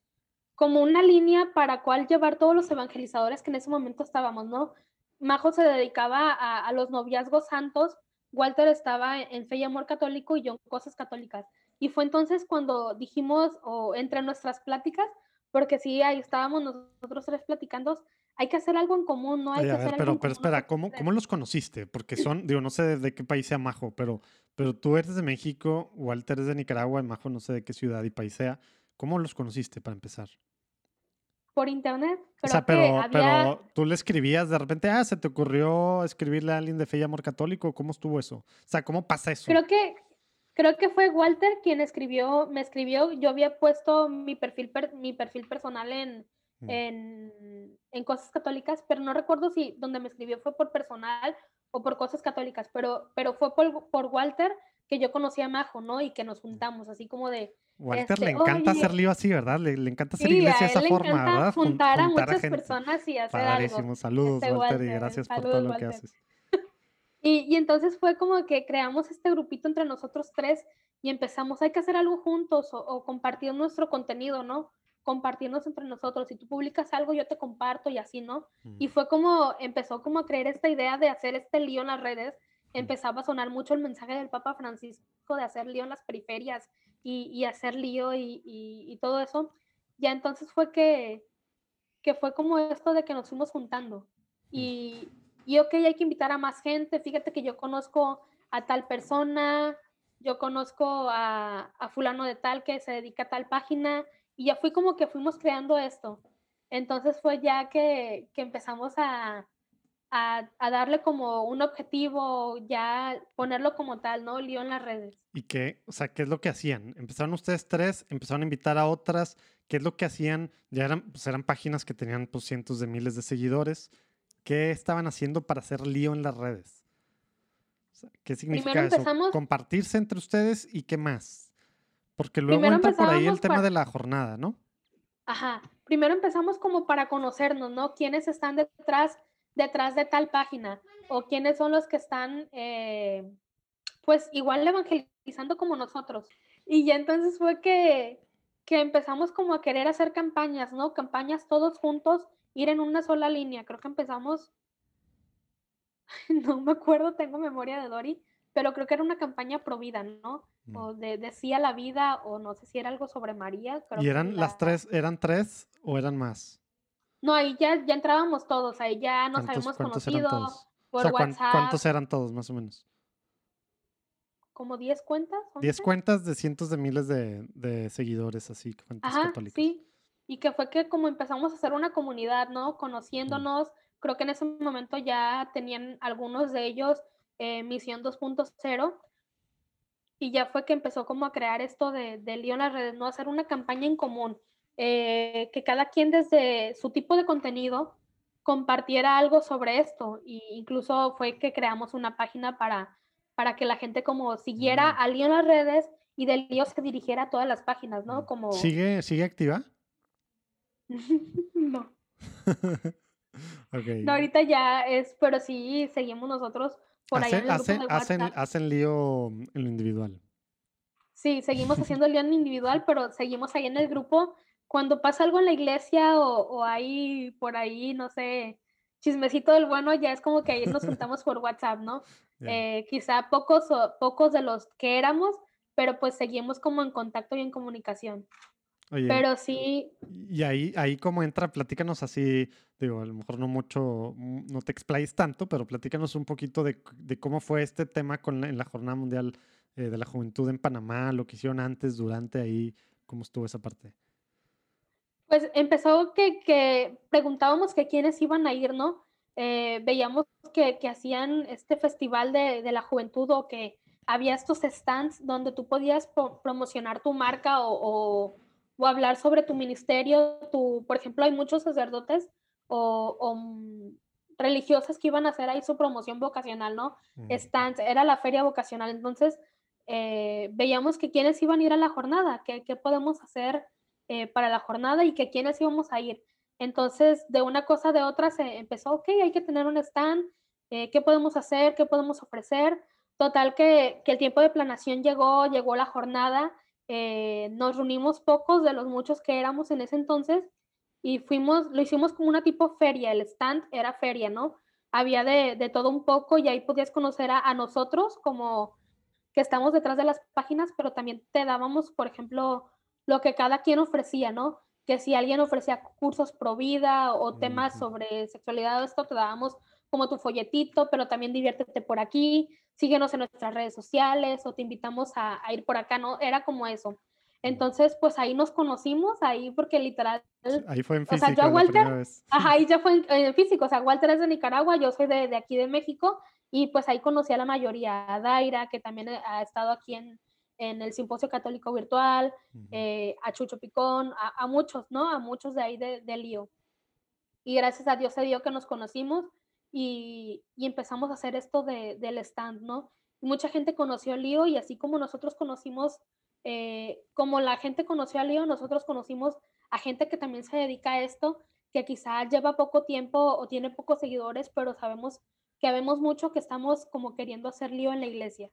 como una línea para cual llevar todos los evangelizadores que en ese momento estábamos, ¿no? Majo se dedicaba a, a los noviazgos santos, Walter estaba en fe y amor católico y yo en cosas católicas. Y fue entonces cuando dijimos, o entre nuestras pláticas, porque sí, ahí estábamos nosotros tres platicando, hay que hacer algo en común, ¿no? Hay que hacer pero, pero espera, ¿cómo, ¿cómo los conociste? Porque son, digo, no sé de qué país sea Majo, pero, pero tú eres de México, Walter es de Nicaragua, Majo no sé de qué ciudad y país sea. ¿Cómo los conociste para empezar? Por internet. o sea, pero, pero tú le escribías de repente, ah, se te ocurrió escribirle a alguien de fe y amor católico, ¿cómo estuvo eso? O sea, ¿cómo pasa eso? Creo que Creo que fue Walter quien escribió, me escribió, yo había puesto mi perfil, mi perfil personal en, mm. en, en, cosas católicas, pero no recuerdo si donde me escribió fue por personal o por cosas católicas, pero, pero fue por, por Walter que yo conocí a Majo, ¿no? Y que nos juntamos, así como de... Walter le este, encanta hacer lío así, ¿verdad? Le, le encanta hacer iglesia de esa le forma, ¿verdad? Juntar, a muchas personas y hacer algo. Saludos, este, Walter, y gracias por todo lo que haces. Y, y, entonces fue como que creamos este grupito entre nosotros tres y empezamos, hay que hacer algo juntos o, compartir nuestro contenido, ¿no? Compartirnos entre nosotros. Si tú publicas algo, yo te comparto y así, ¿no? Y fue como, empezó como a creer esta idea de hacer este lío en las redes. Empezaba a sonar mucho el mensaje del Papa Francisco de hacer lío en las periferias y, y hacer lío y, y, todo eso. Ya entonces fue que, que fue como esto de que nos fuimos juntando. Y, y ok, hay que invitar a más gente, fíjate que yo conozco a tal persona, yo conozco a, a fulano de tal que se dedica a tal página y ya fui como que fuimos creando esto. Entonces fue ya que, que empezamos a, a, a, darle como un objetivo, ya ponerlo como tal, ¿no? Lío en las redes. ¿Y qué? O sea, ¿qué es lo que hacían? Empezaron ustedes tres, empezaron a invitar a otras, ¿qué es lo que hacían? Ya eran, pues eran páginas que tenían pues, cientos de miles de seguidores. ¿Qué estaban haciendo para hacer lío en las redes? ¿Qué significa eso? Compartirse entre ustedes y qué más. Porque luego entra por ahí el tema de la jornada, ¿no? Ajá. Primero empezamos como para conocernos, ¿no? ¿Quiénes están detrás, detrás de tal página? O quiénes son los que están, eh, pues igual evangelizando como nosotros. Y ya entonces fue que, que empezamos como a querer hacer campañas, ¿no? Campañas todos juntos, ir en una sola línea. Creo que empezamos no me acuerdo, tengo memoria de Dory, pero creo que era una campaña pro vida, ¿no? Mm. O de decía la vida, o no sé si era algo sobre María. ¿Y eran las tres, eran tres o eran más? No, ahí ya, ya entrábamos todos, ahí ya nos habíamos conocido por WhatsApp. ¿Cuántos eran todos, más o menos? ¿Como 10 cuentas? 10 cuentas de cientos de miles de, seguidores, así, cuentas Ajá, Sí, y que fue que como empezamos a hacer una comunidad, ¿no? Conociéndonos, Creo que en ese momento ya tenían algunos de ellos eh, Misión 2.0 y ya fue que empezó como a crear esto de, de lío en las redes, ¿no? Hacer una campaña en común, eh, que cada quien desde su tipo de contenido compartiera algo sobre esto. Y incluso fue que creamos una página para, para que la gente como siguiera mm. a lío en las redes y del lío se dirigiera a todas las páginas, ¿no? Mm. Como... ¿Sigue, ¿sigue activa? no. No, ahorita ya es, pero sí seguimos nosotros por ahí en el grupo hacen, hacen, lío en lo individual. Sí, seguimos haciendo lío en individual, pero seguimos ahí en el grupo. Cuando pasa algo en la iglesia o, o hay por ahí, no sé, chismecito del bueno, ya es como que ahí nos juntamos por WhatsApp, ¿no? Eh, quizá pocos, pocos de los que éramos, pero pues seguimos como en contacto y en comunicación. Pero sí. Y ahí, ahí como entra, platícanos así, digo, a lo mejor no mucho, mm, no te explayes tanto, pero platícanos un poquito de, cómo fue este tema con en la Jornada Mundial eh, de la Juventud en Panamá, lo que hicieron antes, durante ahí, cómo estuvo esa parte. Pues empezó que, que preguntábamos que quiénes iban a ir, ¿no? Eh, veíamos que, que, hacían este festival de, de, la juventud o que había estos stands donde tú podías promocionar tu marca o o hablar sobre tu ministerio, tu, por ejemplo, hay muchos sacerdotes o, mm, religiosas que iban a hacer ahí su promoción vocacional, ¿no? era la feria vocacional, entonces eh, veíamos que quienes iban a ir a la jornada, qué podemos hacer eh, para la jornada y que quiénes íbamos a ir. Entonces, de una cosa de otra se empezó, ok, hay que tener un stand, eh, qué podemos hacer, qué podemos ofrecer. Total que, que el tiempo de planación llegó, llegó la jornada eh, nos reunimos pocos de los muchos que éramos en ese entonces y fuimos, lo hicimos como una tipo feria, el stand era feria, ¿no? Había de, todo un poco y ahí podías conocer a, nosotros como que estamos detrás de las páginas, pero también te dábamos, por ejemplo, lo que cada quien ofrecía, ¿no? Que si alguien ofrecía cursos pro vida o temas sobre sexualidad o esto, te dábamos como tu folletito, pero también diviértete por aquí síguenos en nuestras redes sociales o te invitamos a, ir por acá, ¿no? Era como eso. Entonces, pues ahí nos conocimos, ahí porque literal... Ahí fue en físico. O sea, yo a Walter... Ajá, ahí ya fue en, físico. O sea, Walter es de Nicaragua, yo soy de, de, aquí de México y pues ahí conocí a la mayoría, a Daira, que también ha estado aquí en, en el Simposio Católico Virtual, eh, a Chucho Picón, a, a, muchos, ¿no? A muchos de ahí de, de Lío. Y gracias a Dios se dio que nos conocimos y, empezamos a hacer esto de, del stand, ¿no? Mucha gente conoció a Lío y así como nosotros conocimos, eh, como la gente conoció a Lío, nosotros conocimos a gente que también se dedica a esto, que quizá lleva poco tiempo o tiene pocos seguidores, pero sabemos que vemos mucho que estamos como queriendo hacer lío en la iglesia.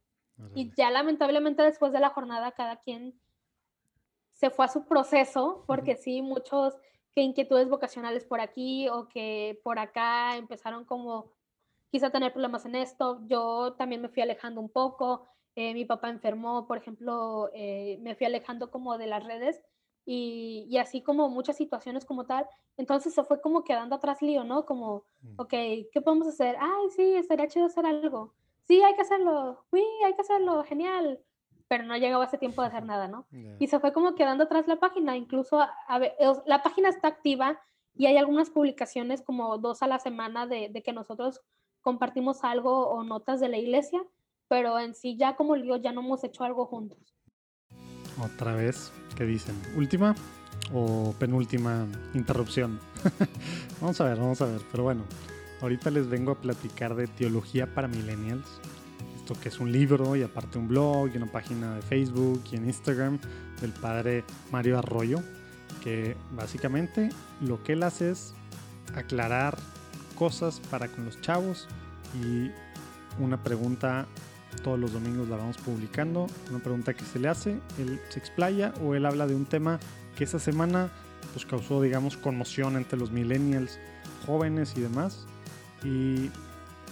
Y ya lamentablemente después de la jornada cada quien se fue a su proceso, porque sí, muchos que inquietudes vocacionales por aquí o que por acá empezaron como quizá tener problemas en esto. Yo también me fui alejando un poco. Eh, mi papá enfermó, por ejemplo, eh, me fui alejando como de las redes y, y, así como muchas situaciones como tal. Entonces se fue como quedando atrás lío, ¿no? Como, mm. ok, ¿qué podemos hacer? Ay, sí, estaría chido hacer algo. Sí, hay que hacerlo. Sí, hay que hacerlo. Genial. pero no llegaba ese tiempo de hacer nada, ¿no? Y se fue como quedando atrás la página, incluso a, a la página está activa y hay algunas publicaciones como dos a la semana de, de que nosotros compartimos algo o notas de la iglesia, pero en sí ya como digo, ya no hemos hecho algo juntos. Otra vez, ¿qué dicen? ¿Última o penúltima interrupción? vamos a ver, vamos a ver. Pero bueno, ahorita les vengo a platicar de Teología para Millennials. Esto que es un libro y aparte un blog y una página de Facebook y en Instagram del padre Mario Arroyo, que básicamente lo que él hace es aclarar cosas para con los chavos y una pregunta todos los domingos la vamos publicando, una pregunta que se le hace, él se explaya o él habla de un tema que esa semana pues causó digamos conmoción entre los millennials jóvenes y demás y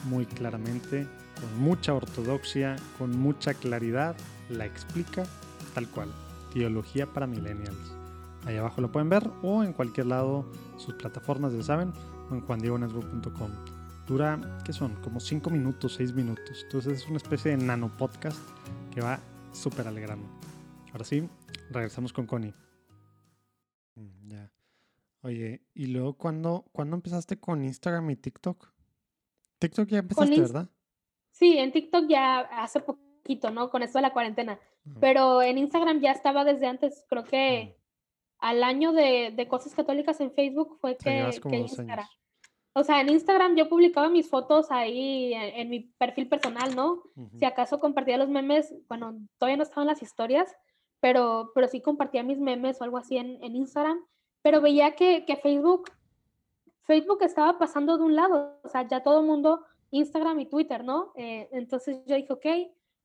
muy claramente con mucha ortodoxia, con mucha claridad la explica tal cual, teología para millennials. Ahí abajo lo pueden ver o en cualquier lado sus plataformas ya saben o en juandiegonetwork.com dura, ¿qué son? Como 5 minutos, 6 minutos. Entonces es una especie de nano podcast que va súper al. Ahora sí, regresamos con Connie. Mm, Ya. Oye, ¿y luego cuándo, cuándo empezaste con Instagram y TikTok? TikTok ya empezaste, ¿verdad? Sí, en TikTok ya hace poquito, ¿no? Con esto de la cuarentena, Ajá. pero en Instagram ya estaba desde antes, creo que al año de, de cosas católicas en Facebook fue que, que Instagram. O sea, en Instagram yo publicaba mis fotos ahí en, en mi perfil personal, ¿no? Ujú. Si acaso compartía los memes, bueno, todavía no estaban las historias, pero, pero sí compartía mis memes o algo así en, en Instagram, pero veía que, que Facebook, Facebook estaba pasando de un lado, o sea, ya todo el mundo, Instagram y Twitter, ¿no? Eh, entonces yo dije, ok,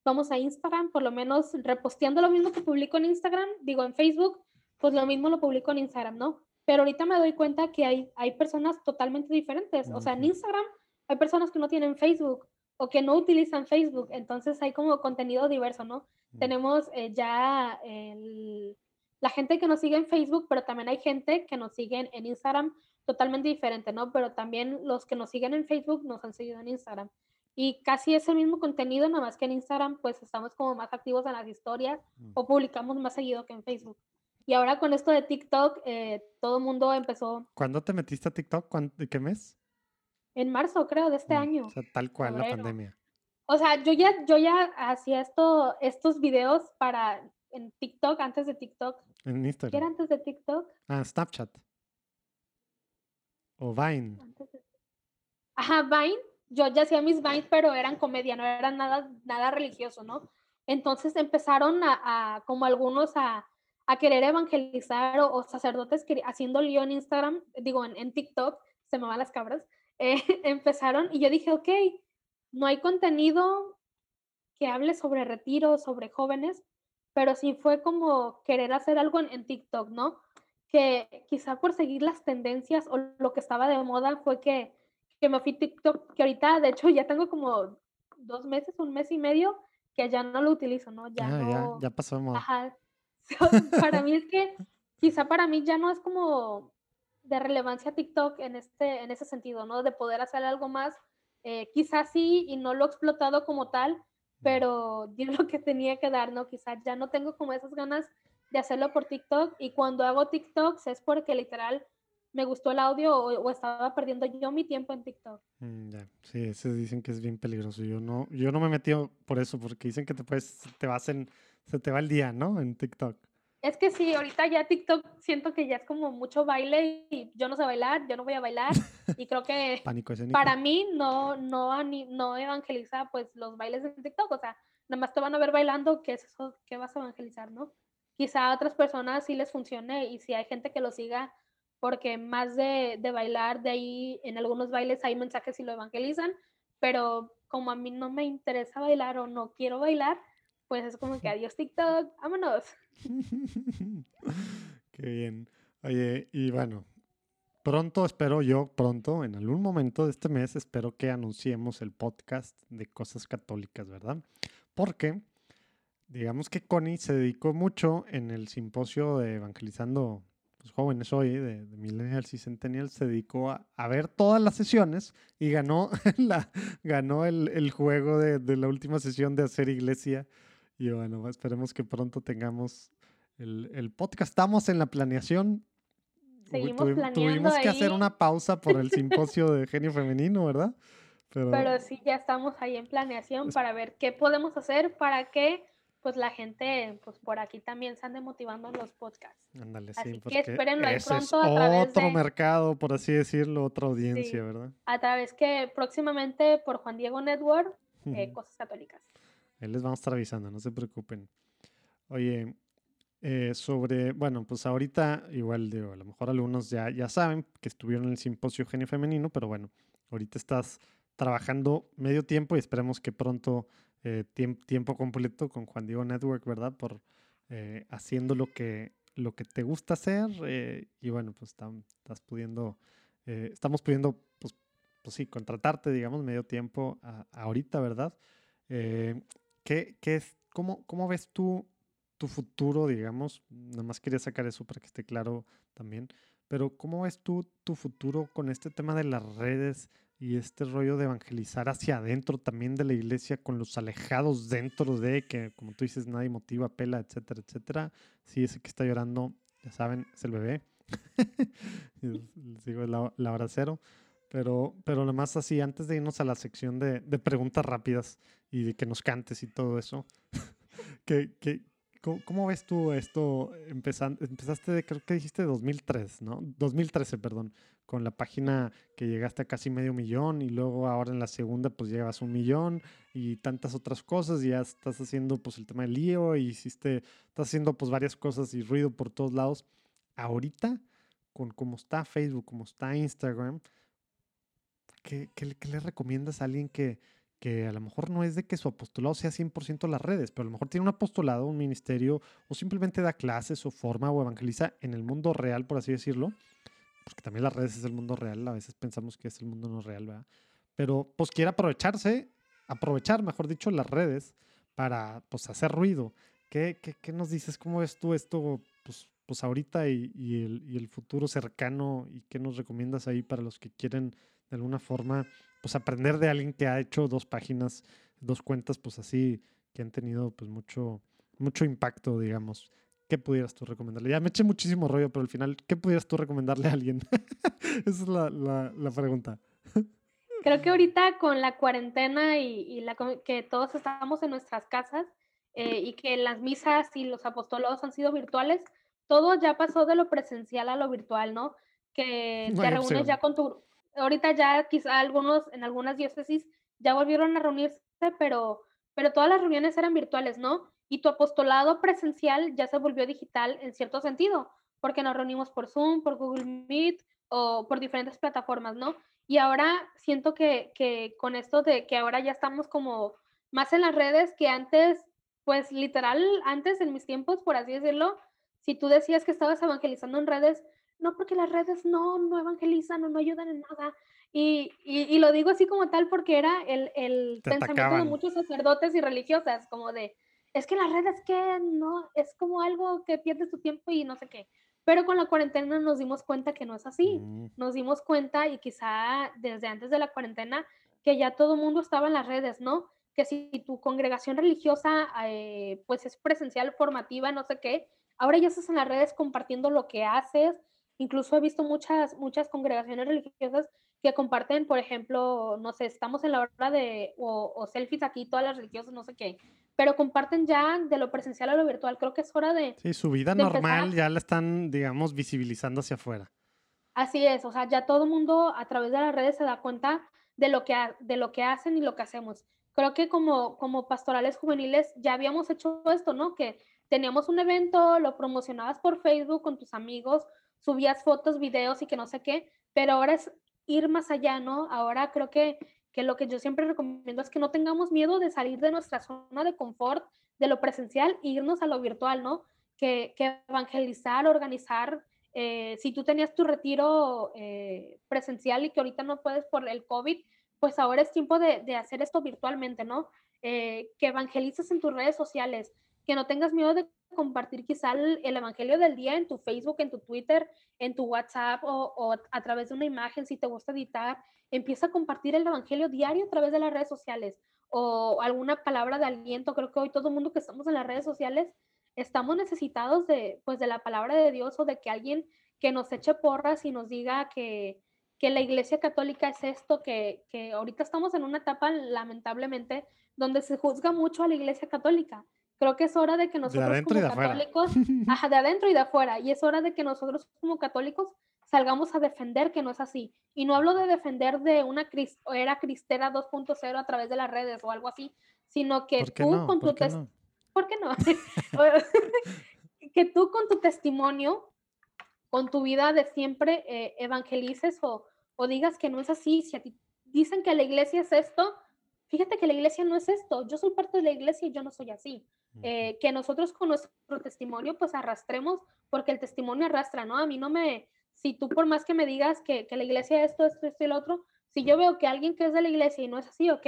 vamos a Instagram, por lo menos reposteando lo mismo que publico en Instagram, digo en Facebook, pues lo mismo lo publico en Instagram, ¿no? Pero ahorita me doy cuenta que hay, hay personas totalmente diferentes, o sea, en. Instagram hay personas que no tienen Facebook o que no utilizan Facebook, entonces hay como contenido diverso, ¿no? Tenemos eh, ya el- la gente que nos sigue en Facebook, pero también hay gente que nos sigue en Instagram totalmente diferente, ¿no? Pero también los que nos siguen en Facebook nos han seguido en Instagram. Y casi es el mismo contenido, nada más que en Instagram pues estamos como más activos en las historias Mm. o publicamos más seguido que en Facebook. Y ahora con esto de TikTok, eh, todo el mundo empezó ¿Cuándo te metiste a TikTok? ¿Cuán- ¿De qué mes? en marzo, creo, de este Mm, año. O sea, tal cual la pandemia. O sea, yo ya, yo ya hacía esto, estos videos para en TikTok, antes de TikTok. En ¿Qué era Instagram. antes de TikTok? Ah, Snapchat. O Vine. Ajá, Vine. Yo ya hacía mis Vines, pero eran comedia, no eran nada, nada religioso, ¿no? Entonces empezaron a, como algunos a, a querer evangelizar o, sacerdotes que, haciendo lío en Instagram, digo, en, TikTok, se me van las cabras, eh, empezaron y yo dije, ok, no hay contenido que hable sobre retiro, sobre jóvenes, pero sí fue como querer hacer algo en TikTok, ¿no? Que quizá por seguir las tendencias o lo que estaba de moda fue que, que me fui TikTok, que ahorita de hecho ya tengo como dos meses, un mes y medio, que ya no lo utilizo, ¿no? Ya Ah, ya, no. ya pasó de moda. Ajá. Para mí es que quizá para mí ya no es como de relevancia TikTok en este en ese sentido, ¿no? De poder hacer algo más. Eh, quizás sí y no lo he explotado como tal, pero di lo que tenía que dar, ¿no? Quizás ya no tengo como esas ganas de hacerlo por TikTok y cuando hago TikToks es porque literal me gustó el audio o, o estaba perdiendo yo mi tiempo en TikTok. Mm, ya, sí, ese dicen que es bien peligroso. Yo no, yo no me he metido por eso, porque dicen que te puedes, te vas en, se te va el día, ¿no? En TikTok. Es que sí, ahorita ya TikTok siento que ya es como mucho baile y yo no sé bailar, yo no voy a bailar y creo que para mí no, no, no evangeliza pues los bailes de TikTok, o sea, nada más te van a ver bailando, ¿qué es eso? ¿Qué vas a evangelizar, no? Quizá a otras personas sí les funcione y si hay gente que lo siga, porque más de, de bailar, de ahí en algunos bailes hay mensajes y lo evangelizan, pero como a mí no me interesa bailar o no quiero bailar, pues es como que adiós TikTok, vámonos. Qué bien. Oye, y bueno, pronto, espero yo, pronto, en algún momento de este mes, espero que anunciemos el podcast de cosas católicas, ¿verdad? Porque, digamos que Connie se dedicó mucho en el simposio de Evangelizando los jóvenes hoy, de, de Millennials y Centennials, se dedicó a, a ver todas las sesiones y ganó, la, ganó el, el juego de, de la última sesión de hacer iglesia. Y bueno, esperemos que pronto tengamos el, el podcast. Estamos en la planeación. Seguimos Tuvi- planeando Tuvimos que hacer ahí. una pausa por el simposio de genio femenino, ¿verdad? Pero, Pero sí, ya estamos ahí en planeación para ver qué podemos hacer para que pues la gente pues por aquí también se ande motivando los podcasts. ándale, así sí, que porque espérenlo ahí ese es pronto a través otro de- mercado, por así decirlo, otra Sí. audiencia, ¿verdad? A través que próximamente por Juan Diego Network, eh, Cosas Católicas. Ahí les vamos a estar avisando, no se preocupen. Oye, eh, sobre, bueno, pues ahorita igual digo, a lo mejor algunos ya, ya saben que estuvieron en el simposio Genio Femenino, pero bueno, ahorita estás trabajando medio tiempo y esperemos que pronto eh, tiem- tiempo completo con Juan Diego Network, ¿verdad? Por eh, haciendo lo que, lo que te gusta hacer eh, y bueno, pues estás pudiendo, eh, estamos pudiendo, pues, pues sí, contratarte, digamos, medio tiempo a- ahorita, ¿verdad? Eh, ¿qué, qué es, cómo, ¿Cómo ves tú tu futuro, digamos? Nada más quería sacar eso para que esté claro también. Pero ¿cómo ves tú tu futuro con este tema de las redes y este rollo de evangelizar hacia adentro también de la iglesia con los alejados dentro de que, como tú dices, nadie motiva, pela, etcétera, etcétera? Sí, ese que está llorando, ya saben, es el bebé. Y Les digo, es la, la hora cero. Pero, pero lo más así, antes de irnos a la sección de, de preguntas rápidas y de que nos cantes y todo eso, que, que, ¿cómo, cómo ves tú esto? Empezan- empezaste, creo que dijiste 2003, ¿no? 2013, perdón, con la página que llegaste a casi medio millón y luego ahora en la segunda pues llevas un millón y tantas otras cosas y ya estás haciendo pues el tema del lío y hiciste, estás haciendo pues varias cosas y ruido por todos lados. Ahorita, con cómo está Facebook, cómo está Instagram, ¿qué, qué qué le recomiendas a alguien que, que a lo mejor no es de que su apostolado sea 100% las redes, pero a lo mejor tiene un apostolado, un ministerio, o simplemente da clases o forma o evangeliza en el mundo real, por así decirlo? Porque también las redes es el mundo real, a veces pensamos que es el mundo no real, ¿verdad? Pero pues quiere aprovecharse, aprovechar, mejor dicho, las redes para pues hacer ruido. ¿Qué, qué, qué nos dices? ¿Cómo ves tú esto pues, pues ahorita y, y el, y el futuro cercano? ¿Y qué nos recomiendas ahí para los que quieren de alguna forma pues aprender de alguien que ha hecho dos páginas, dos cuentas pues así que han tenido pues mucho mucho impacto, digamos? ¿Qué pudieras tú recomendarle? Ya me eché muchísimo rollo, pero al final, ¿qué pudieras tú recomendarle a alguien? Esa es la, la, la pregunta. Creo que ahorita con la cuarentena y, y la, que todos estamos en nuestras casas eh, y que las misas y los apostolados han sido virtuales, todo ya pasó de lo presencial a lo virtual, ¿no? Que No te reúnes opción. ya con tu... Ahorita ya quizá algunos, en algunas diócesis, ya volvieron a reunirse, pero, pero todas las reuniones eran virtuales, ¿no? Y tu apostolado presencial ya se volvió digital en cierto sentido, porque nos reunimos por Zoom, por Google Meet o por diferentes plataformas, ¿no? Y ahora siento que, que con esto de que ahora ya estamos como más en las redes que antes, pues literal, antes en mis tiempos, por así decirlo, si tú decías que estabas evangelizando en redes, no, porque las redes no, no evangelizan o no ayudan en nada. Y, y, y lo digo así como tal porque era el, el pensamiento atacaban. de muchos sacerdotes y religiosas, como de, es que las redes que no, es como algo que pierdes tu tiempo y no sé qué. Pero con la cuarentena nos dimos cuenta que no es así Mm, nos dimos cuenta y quizá desde antes de la cuarentena que ya todo el mundo estaba en las redes, ¿no? Que si tu congregación religiosa eh, pues es presencial, formativa, no sé qué, ahora ya estás en las redes compartiendo lo que haces. Incluso he visto muchas, muchas congregaciones religiosas que comparten, por ejemplo, no sé, estamos en la hora de, o, o selfies aquí, todas las religiosas, no sé qué, pero comparten ya de lo presencial a lo virtual. Creo que es hora de, Sí, su vida normal empezar. ya la están, digamos, visibilizando hacia afuera. Así es, o sea, ya todo el mundo a través de las redes se da cuenta de lo que, ha- de lo que hacen y lo que hacemos. Creo que como, como pastorales juveniles ya habíamos hecho esto, ¿no? Que teníamos un evento, lo promocionabas por Facebook con tus amigos, subías fotos, videos y que no sé qué, pero ahora es ir más allá, ¿no? Ahora creo que, que lo que yo siempre recomiendo es que no tengamos miedo de salir de nuestra zona de confort, de lo presencial, e irnos a lo virtual, ¿no? Que, que evangelizar, organizar eh, si tú tenías tu retiro eh, presencial y que ahorita no puedes por el COVID, pues ahora es tiempo de, de hacer esto virtualmente, ¿no? Eh, que evangelices en tus redes sociales, que no tengas miedo de compartir quizá el, el, evangelio del día en tu Facebook, en tu Twitter, en tu WhatsApp o, o, a través de una imagen, si te gusta editar, empieza a compartir el evangelio diario a través de las redes sociales. o alguna palabra de aliento. Creo que hoy todo el mundo que estamos en las redes sociales estamos necesitados de, pues, de la palabra de Dios o de que alguien que nos eche porras y nos diga que, que la iglesia católica es esto, que, que ahorita estamos en una etapa, lamentablemente, donde se juzga mucho a la iglesia católica. Creo que es hora de que nosotros como católicos, ajá, de adentro y de afuera, y es hora de que nosotros como católicos salgamos a defender que no es así. Y no hablo de defender de una era cristera 2.0 a través de las redes o algo así, sino que tú con tu testimonio, ¿por qué no? que tú con tu testimonio, con tu vida de siempre eh, evangelices o, o digas que no es así. Si a ti dicen que la iglesia es esto, fíjate que la iglesia no es esto. Yo soy parte de la iglesia y yo no soy así. Eh, que nosotros con nuestro testimonio pues arrastremos, porque el testimonio arrastra, ¿no? A mí no me, si tú por más que me digas que, que la iglesia es esto, esto, esto y lo otro, si yo veo que alguien que es de la iglesia y no es así, ok,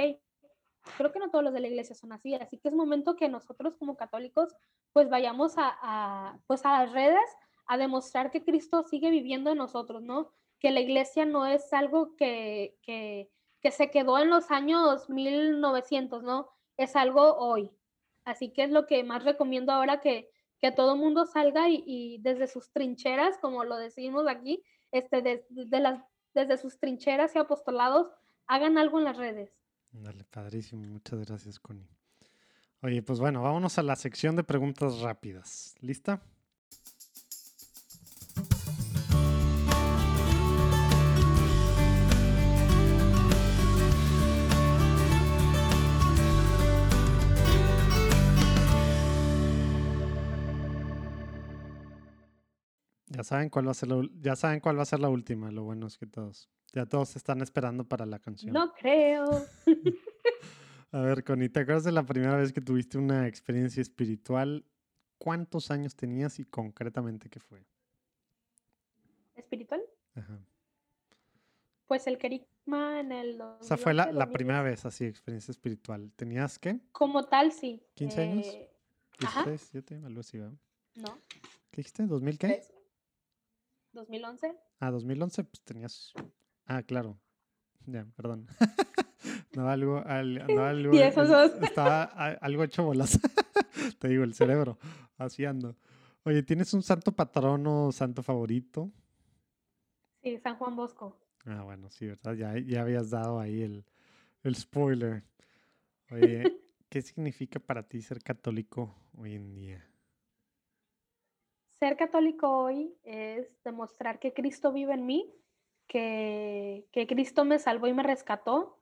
creo que no todos los de la iglesia son así, así que es momento que nosotros como católicos pues vayamos a, a, pues a las redes a demostrar que Cristo sigue viviendo en nosotros, ¿no? Que la iglesia no es algo que, que, que se quedó en los años 1900, ¿no? Es algo hoy. Así que es lo que más recomiendo ahora que, que todo mundo salga y, desde sus trincheras, como lo decimos aquí, este, las, desde sus trincheras y apostolados, hagan algo en las redes. Dale, padrísimo. Muchas gracias, Connie. Oye, pues bueno, vámonos a la sección de preguntas rápidas. ¿Lista? Ya saben cuál va a ser la, ya saben cuál va a ser la última, lo bueno es que todos, ya todos están esperando para la canción. No creo. a ver, Connie, ¿te acuerdas de la primera vez que tuviste una experiencia espiritual? ¿Cuántos años tenías y concretamente qué fue? ¿Espiritual? Ajá. Pues el kerigma en el... O sea, fue la, la primera vez así, experiencia espiritual. ¿Tenías qué? Como tal, sí. ¿15 años? ¿16, ajá. 17, algo así, ¿verdad? No. ¿Qué dijiste? ¿2000 qué? 2011. Ah, 2011, pues tenías. Ah, claro. Ya, perdón. no, algo. no, algo estaba algo hecho bolas. Te digo, el cerebro. Así ando. Oye, ¿tienes un santo patrono o santo favorito? Sí, San Juan Bosco. Ah, bueno, sí, ¿verdad? Ya, ya habías dado ahí el, el spoiler. Oye, ¿qué significa para ti ser católico hoy en día? Ser católico hoy es demostrar que Cristo vive en mí, que, que Cristo me salvó y me rescató,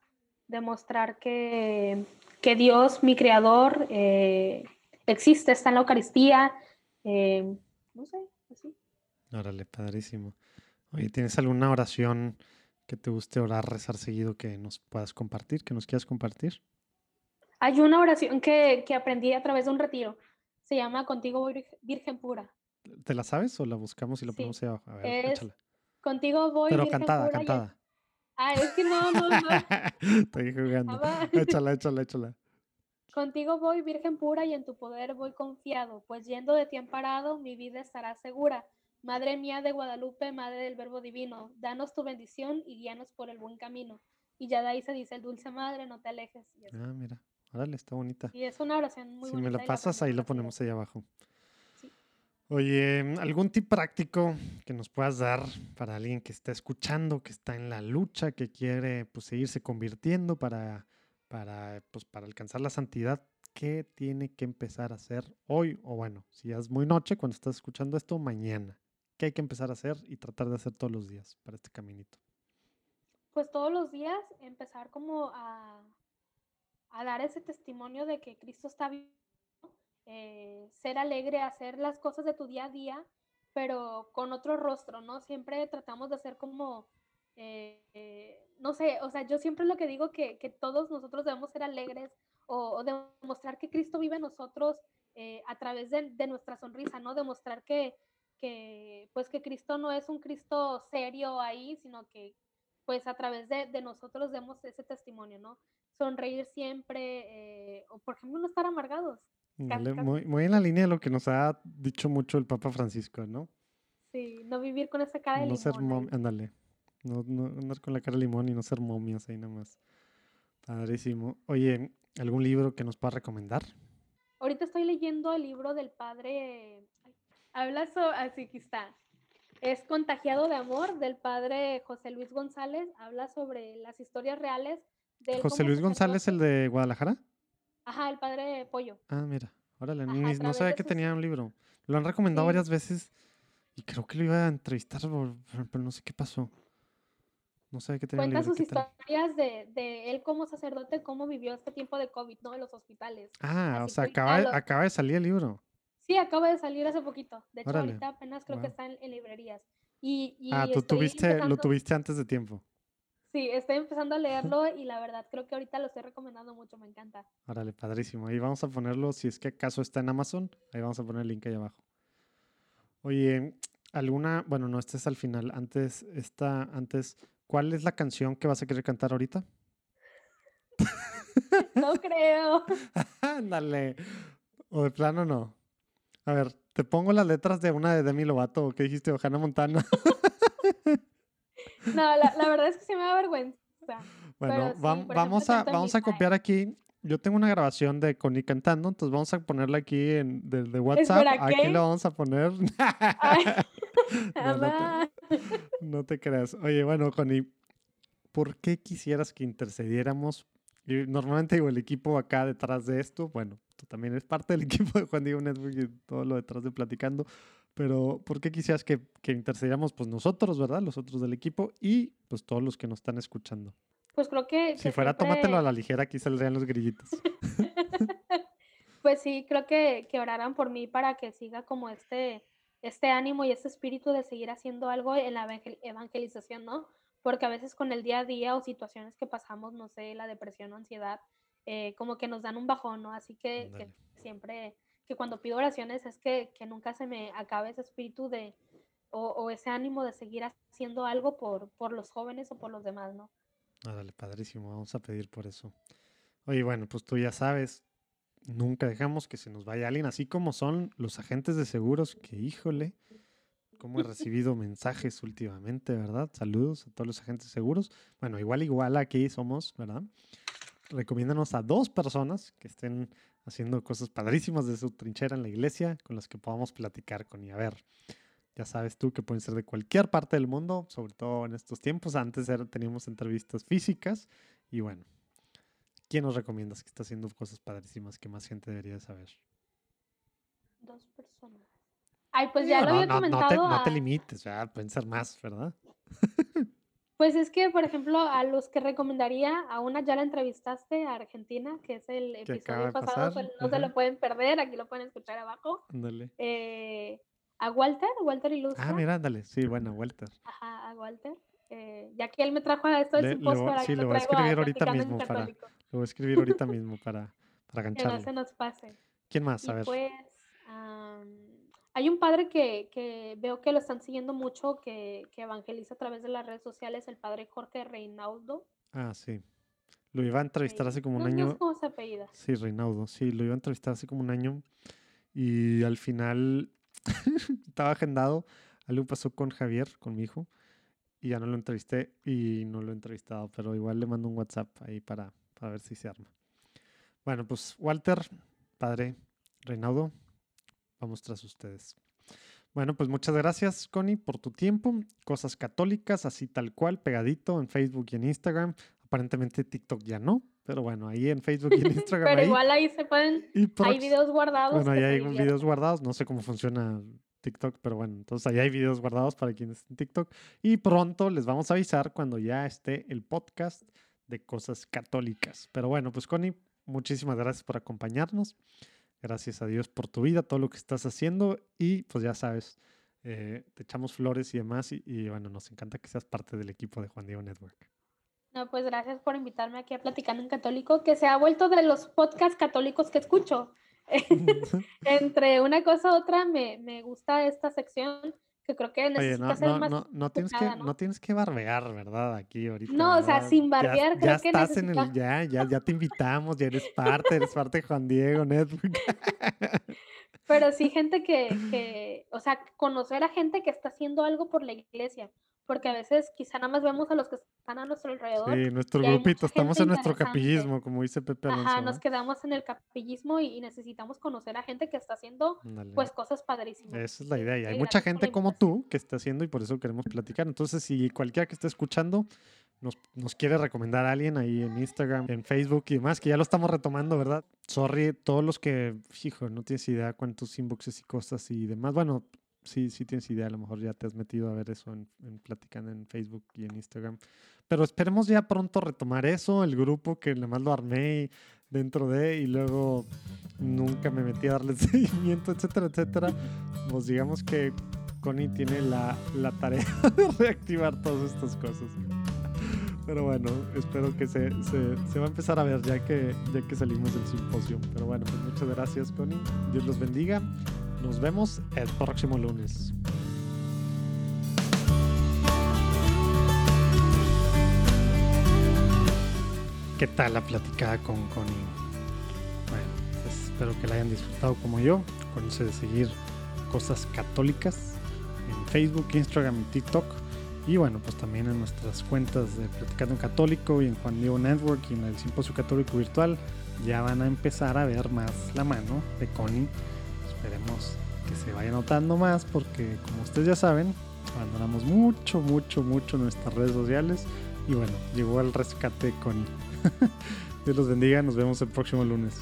demostrar que, que Dios, mi creador, eh, existe, está en la Eucaristía, eh, no sé, así. Órale, padrísimo. Oye, ¿tienes alguna oración que te guste orar, rezar seguido que nos puedas compartir, que nos quieras compartir? Hay una oración que, que aprendí a través de un retiro. Se llama Contigo Virgen Pura. ¿Te la sabes o la buscamos y la ponemos ahí abajo? A ver, échala. Contigo voy. Pero cantada, cantada. Ah, es que no, no, no. Estoy jugando. échala, échala, échala. Contigo voy, Virgen pura, y en tu poder voy confiado, pues yendo de ti amparado, mi vida estará segura. Madre mía de Guadalupe, Madre del Verbo Divino, danos tu bendición y guíanos por el buen camino. Y ya de ahí se dice, dulce Madre, no te alejes. Ah, mira, órale, está bonita. Y es una oración muy si bonita. Si me la pasas, ahí lo ponemos ahí abajo. Oye, ¿algún tip práctico que nos puedas dar para alguien que está escuchando, que está en la lucha, que quiere pues, seguirse convirtiendo para, para, pues, para alcanzar la santidad? ¿Qué tiene que empezar a hacer hoy? O bueno, si ya es muy noche, cuando estás escuchando esto, mañana. ¿Qué hay que empezar a hacer y tratar de hacer todos los días para este caminito? Pues todos los días empezar como a, a dar ese testimonio de que Cristo está vivo eh, ser alegre, hacer las cosas de tu día a día, pero con otro rostro, ¿no? Siempre tratamos de hacer como, eh, eh, no sé, o sea, yo siempre lo que digo que, que todos nosotros debemos ser alegres o, demostrar que Cristo vive en nosotros a través de, de, nuestra sonrisa, ¿no? Demostrar que, que, pues que Cristo no es un Cristo serio ahí, sino que pues a través de, de nosotros demos ese testimonio, ¿no? Sonreír siempre, o por ejemplo no estar amargados, muy, muy en la línea de lo que nos ha dicho mucho el Papa Francisco, ¿no? Sí, no vivir con esa cara de no limón. Ser mom ándale. No, no, andar con la cara de limón y no ser momias ahí nada más. Padrísimo. Oye, ¿Algún libro que nos pueda recomendar? Ahorita estoy leyendo el libro del padre. Habla sobre. Así que está. Es Contagiado de Amor del padre José Luis González. Habla sobre las historias reales del. José Luis González, el de Guadalajara. Ajá, el padre Pollo. Ah, mira. Órale, no sabía que tenía un libro. Lo han recomendado varias veces y creo que lo iba a entrevistar, pero no sé qué pasó. No sé qué tenía Cuenta sus historias de, de, él como sacerdote, cómo vivió este tiempo de COVID, ¿no? En los hospitales. Ah, o sea, acaba, acaba de salir el libro. Sí, acaba de salir hace poquito. De hecho, ahorita apenas creo que está en, librerías. Y, y ah, tú tuviste, lo tuviste antes de tiempo. Sí, estoy empezando a leerlo y la verdad creo que ahorita lo estoy recomendando mucho, me encanta. Órale, padrísimo. Ahí vamos a ponerlo, si es que acaso está en Amazon, ahí vamos a poner el link ahí abajo. Oye, alguna, bueno, no, este es al final. Antes, esta, antes, ¿cuál es la canción que vas a querer cantar ahorita? no creo. Ándale. o de plano no. A ver, te pongo las letras de una de Demi Lovato, ¿qué dijiste? Ojana Montana. No, la, la, verdad es que sí me da vergüenza. Bueno, vamos, a, vamos a copiar aquí. Yo tengo una grabación de Connie cantando, entonces vamos a ponerla aquí en, de, WhatsApp. Aquí lo vamos a poner. no, te, creas. Oye, bueno, Connie, ¿por qué quisieras que intercediéramos? Y normalmente digo, el equipo acá detrás de esto, bueno, tú también eres parte del equipo de Juan Diego Network y todo lo detrás de Platicando, pero ¿por qué quisieras que, que intercediéramos pues nosotros, verdad? Los otros del equipo y pues todos los que nos están escuchando. Pues creo que... Si fuera tómatelo a la ligera, aquí saldrían los grillitos. pues sí, creo que, que oraran por mí para que siga como este, este ánimo y este espíritu de seguir haciendo algo en la evangelización, ¿no? Porque a veces con el día a día o situaciones que pasamos, no sé, la depresión o ansiedad, eh, como que nos dan un bajón, ¿no? Así que, que siempre, que cuando pido oraciones es que, que, nunca se me acabe ese espíritu de, o, o, ese ánimo de seguir haciendo algo por, por los jóvenes o por los demás, ¿no? Dale, padrísimo. Vamos a pedir por eso. Oye, bueno, pues tú ya sabes, nunca dejamos que se nos vaya alguien, así como son los agentes de seguros, que híjole, como he recibido mensajes últimamente, ¿verdad? Saludos a todos los agentes de seguros. Bueno, igual, igual aquí somos, ¿verdad? Recomiéndanos a dos personas que estén haciendo cosas padrísimas de su trinchera en la iglesia con las que podamos platicar con y a ver. Ya sabes tú que pueden ser de cualquier parte del mundo, sobre todo en estos tiempos. Antes era, teníamos entrevistas físicas y bueno, ¿quién nos recomiendas que está haciendo cosas padrísimas que más gente debería saber? Dos personas. Ay, pues ya lo había comentado. No te, limites, ya pueden ser más, ¿verdad? Pues es que, por ejemplo, a los que recomendaría, a una ya la entrevistaste, a Argentina, que es el episodio pasado, pues, no se lo pueden perder, aquí lo pueden escuchar abajo. Ándale. Eh, a Walter, Walter Ilustra. Ah, mira, dale, sí, bueno, Walter. Ajá, a Walter. Eh, ya que él me trajo a esto del simposio para Sí, lo voy a escribir ahorita mismo para. Lo voy a escribir ahorita mismo para, para. Que no se nos pase. ¿Quién más? A ver. Pues, hay un padre que, que, veo que lo están siguiendo mucho, que, que, evangeliza a través de las redes sociales, el padre Jorge Reinaldo. Ah, sí. Lo iba a entrevistar hace como un año. No cómo se apellida. Sí, Reinaldo, sí, lo iba a entrevistar hace como un año. Y al final estaba agendado. Algo pasó con Javier, con mi hijo, y ya no lo entrevisté y no lo he entrevistado, pero igual le mando un WhatsApp ahí para, para ver si se arma. Bueno, pues Walter, padre, Reinaldo, vamos tras ustedes. Bueno, pues muchas gracias, Connie, por tu tiempo. Cosas católicas, así tal cual, pegadito en Facebook y en Instagram. Aparentemente TikTok ya no, pero bueno, ahí en Facebook y en Instagram. pero igual ahí se pueden. hay videos guardados. Bueno, ahí hay videos guardados. No sé cómo funciona TikTok, pero bueno, entonces ahí hay videos guardados para quienes en TikTok. Y pronto les vamos a avisar cuando ya esté el podcast de cosas católicas. Pero bueno, pues Connie, muchísimas gracias por acompañarnos. Gracias a Dios por tu vida, todo lo que estás haciendo. Y pues ya sabes, eh, te echamos flores y demás. Y, y bueno, nos encanta que seas parte del equipo de Juan Diego Network. No, pues gracias por invitarme aquí a Platicando en Católico, que se ha vuelto de los podcasts católicos que escucho. Entre una cosa u otra, me, me, gusta esta sección creo que necesita no, ser no, más. No, no, tienes que, ¿no? tienes que barbear, ¿verdad? Aquí ahorita. No, o sea, sin barbear, ya, creo ya que estás en el, ya, ya, ya te invitamos, ya eres parte, eres parte de Juan Diego Network. Pero sí gente que, que, o sea, conocer a gente que está haciendo algo por la iglesia porque a veces quizá nada más vemos a los que están a nuestro alrededor. Sí, nuestro grupito, estamos en nuestro capillismo, como dice Pepe Alonso. Ajá, nos quedamos en el capillismo y, necesitamos conocer a gente que está haciendo pues cosas padrísimas. Esa es la idea, y hay mucha gente como tú que está haciendo y por eso queremos platicar. Entonces, si cualquiera que esté escuchando nos, nos, quiere recomendar a alguien ahí en Instagram, en Facebook y demás, que ya lo estamos retomando, ¿verdad? Sorry, todos los que, hijo, no tienes idea cuántos inboxes y cosas y demás. Bueno, sí, sí tienes idea, a lo mejor ya te has metido a ver eso en, en Platicando en Facebook y en Instagram. Pero esperemos ya pronto retomar eso, el grupo que nada más lo armé dentro de y luego nunca me metí a darle seguimiento, etcétera, etcétera. Pues digamos que Connie tiene la, la tarea de reactivar todas estas cosas. Pero bueno, espero que se, se, se, va a empezar a ver ya que, ya que salimos del simposio. Pero bueno, pues muchas gracias, Connie. Dios los bendiga. Nos vemos el próximo lunes. ¿Qué tal la platicada con Connie? Bueno, pues espero que la hayan disfrutado como yo. Acuérdense de seguir cosas católicas en Facebook, Instagram y TikTok. Y bueno, pues también en nuestras cuentas de Platicando Católico y en Juan Diego Network y en el Simposio Católico Virtual ya van a empezar a ver más la mano de Connie Esperemos que se vaya notando más porque como ustedes ya saben, abandonamos mucho, mucho, mucho nuestras redes sociales y bueno, llegó al rescate con... Dios los bendiga, nos vemos el próximo lunes.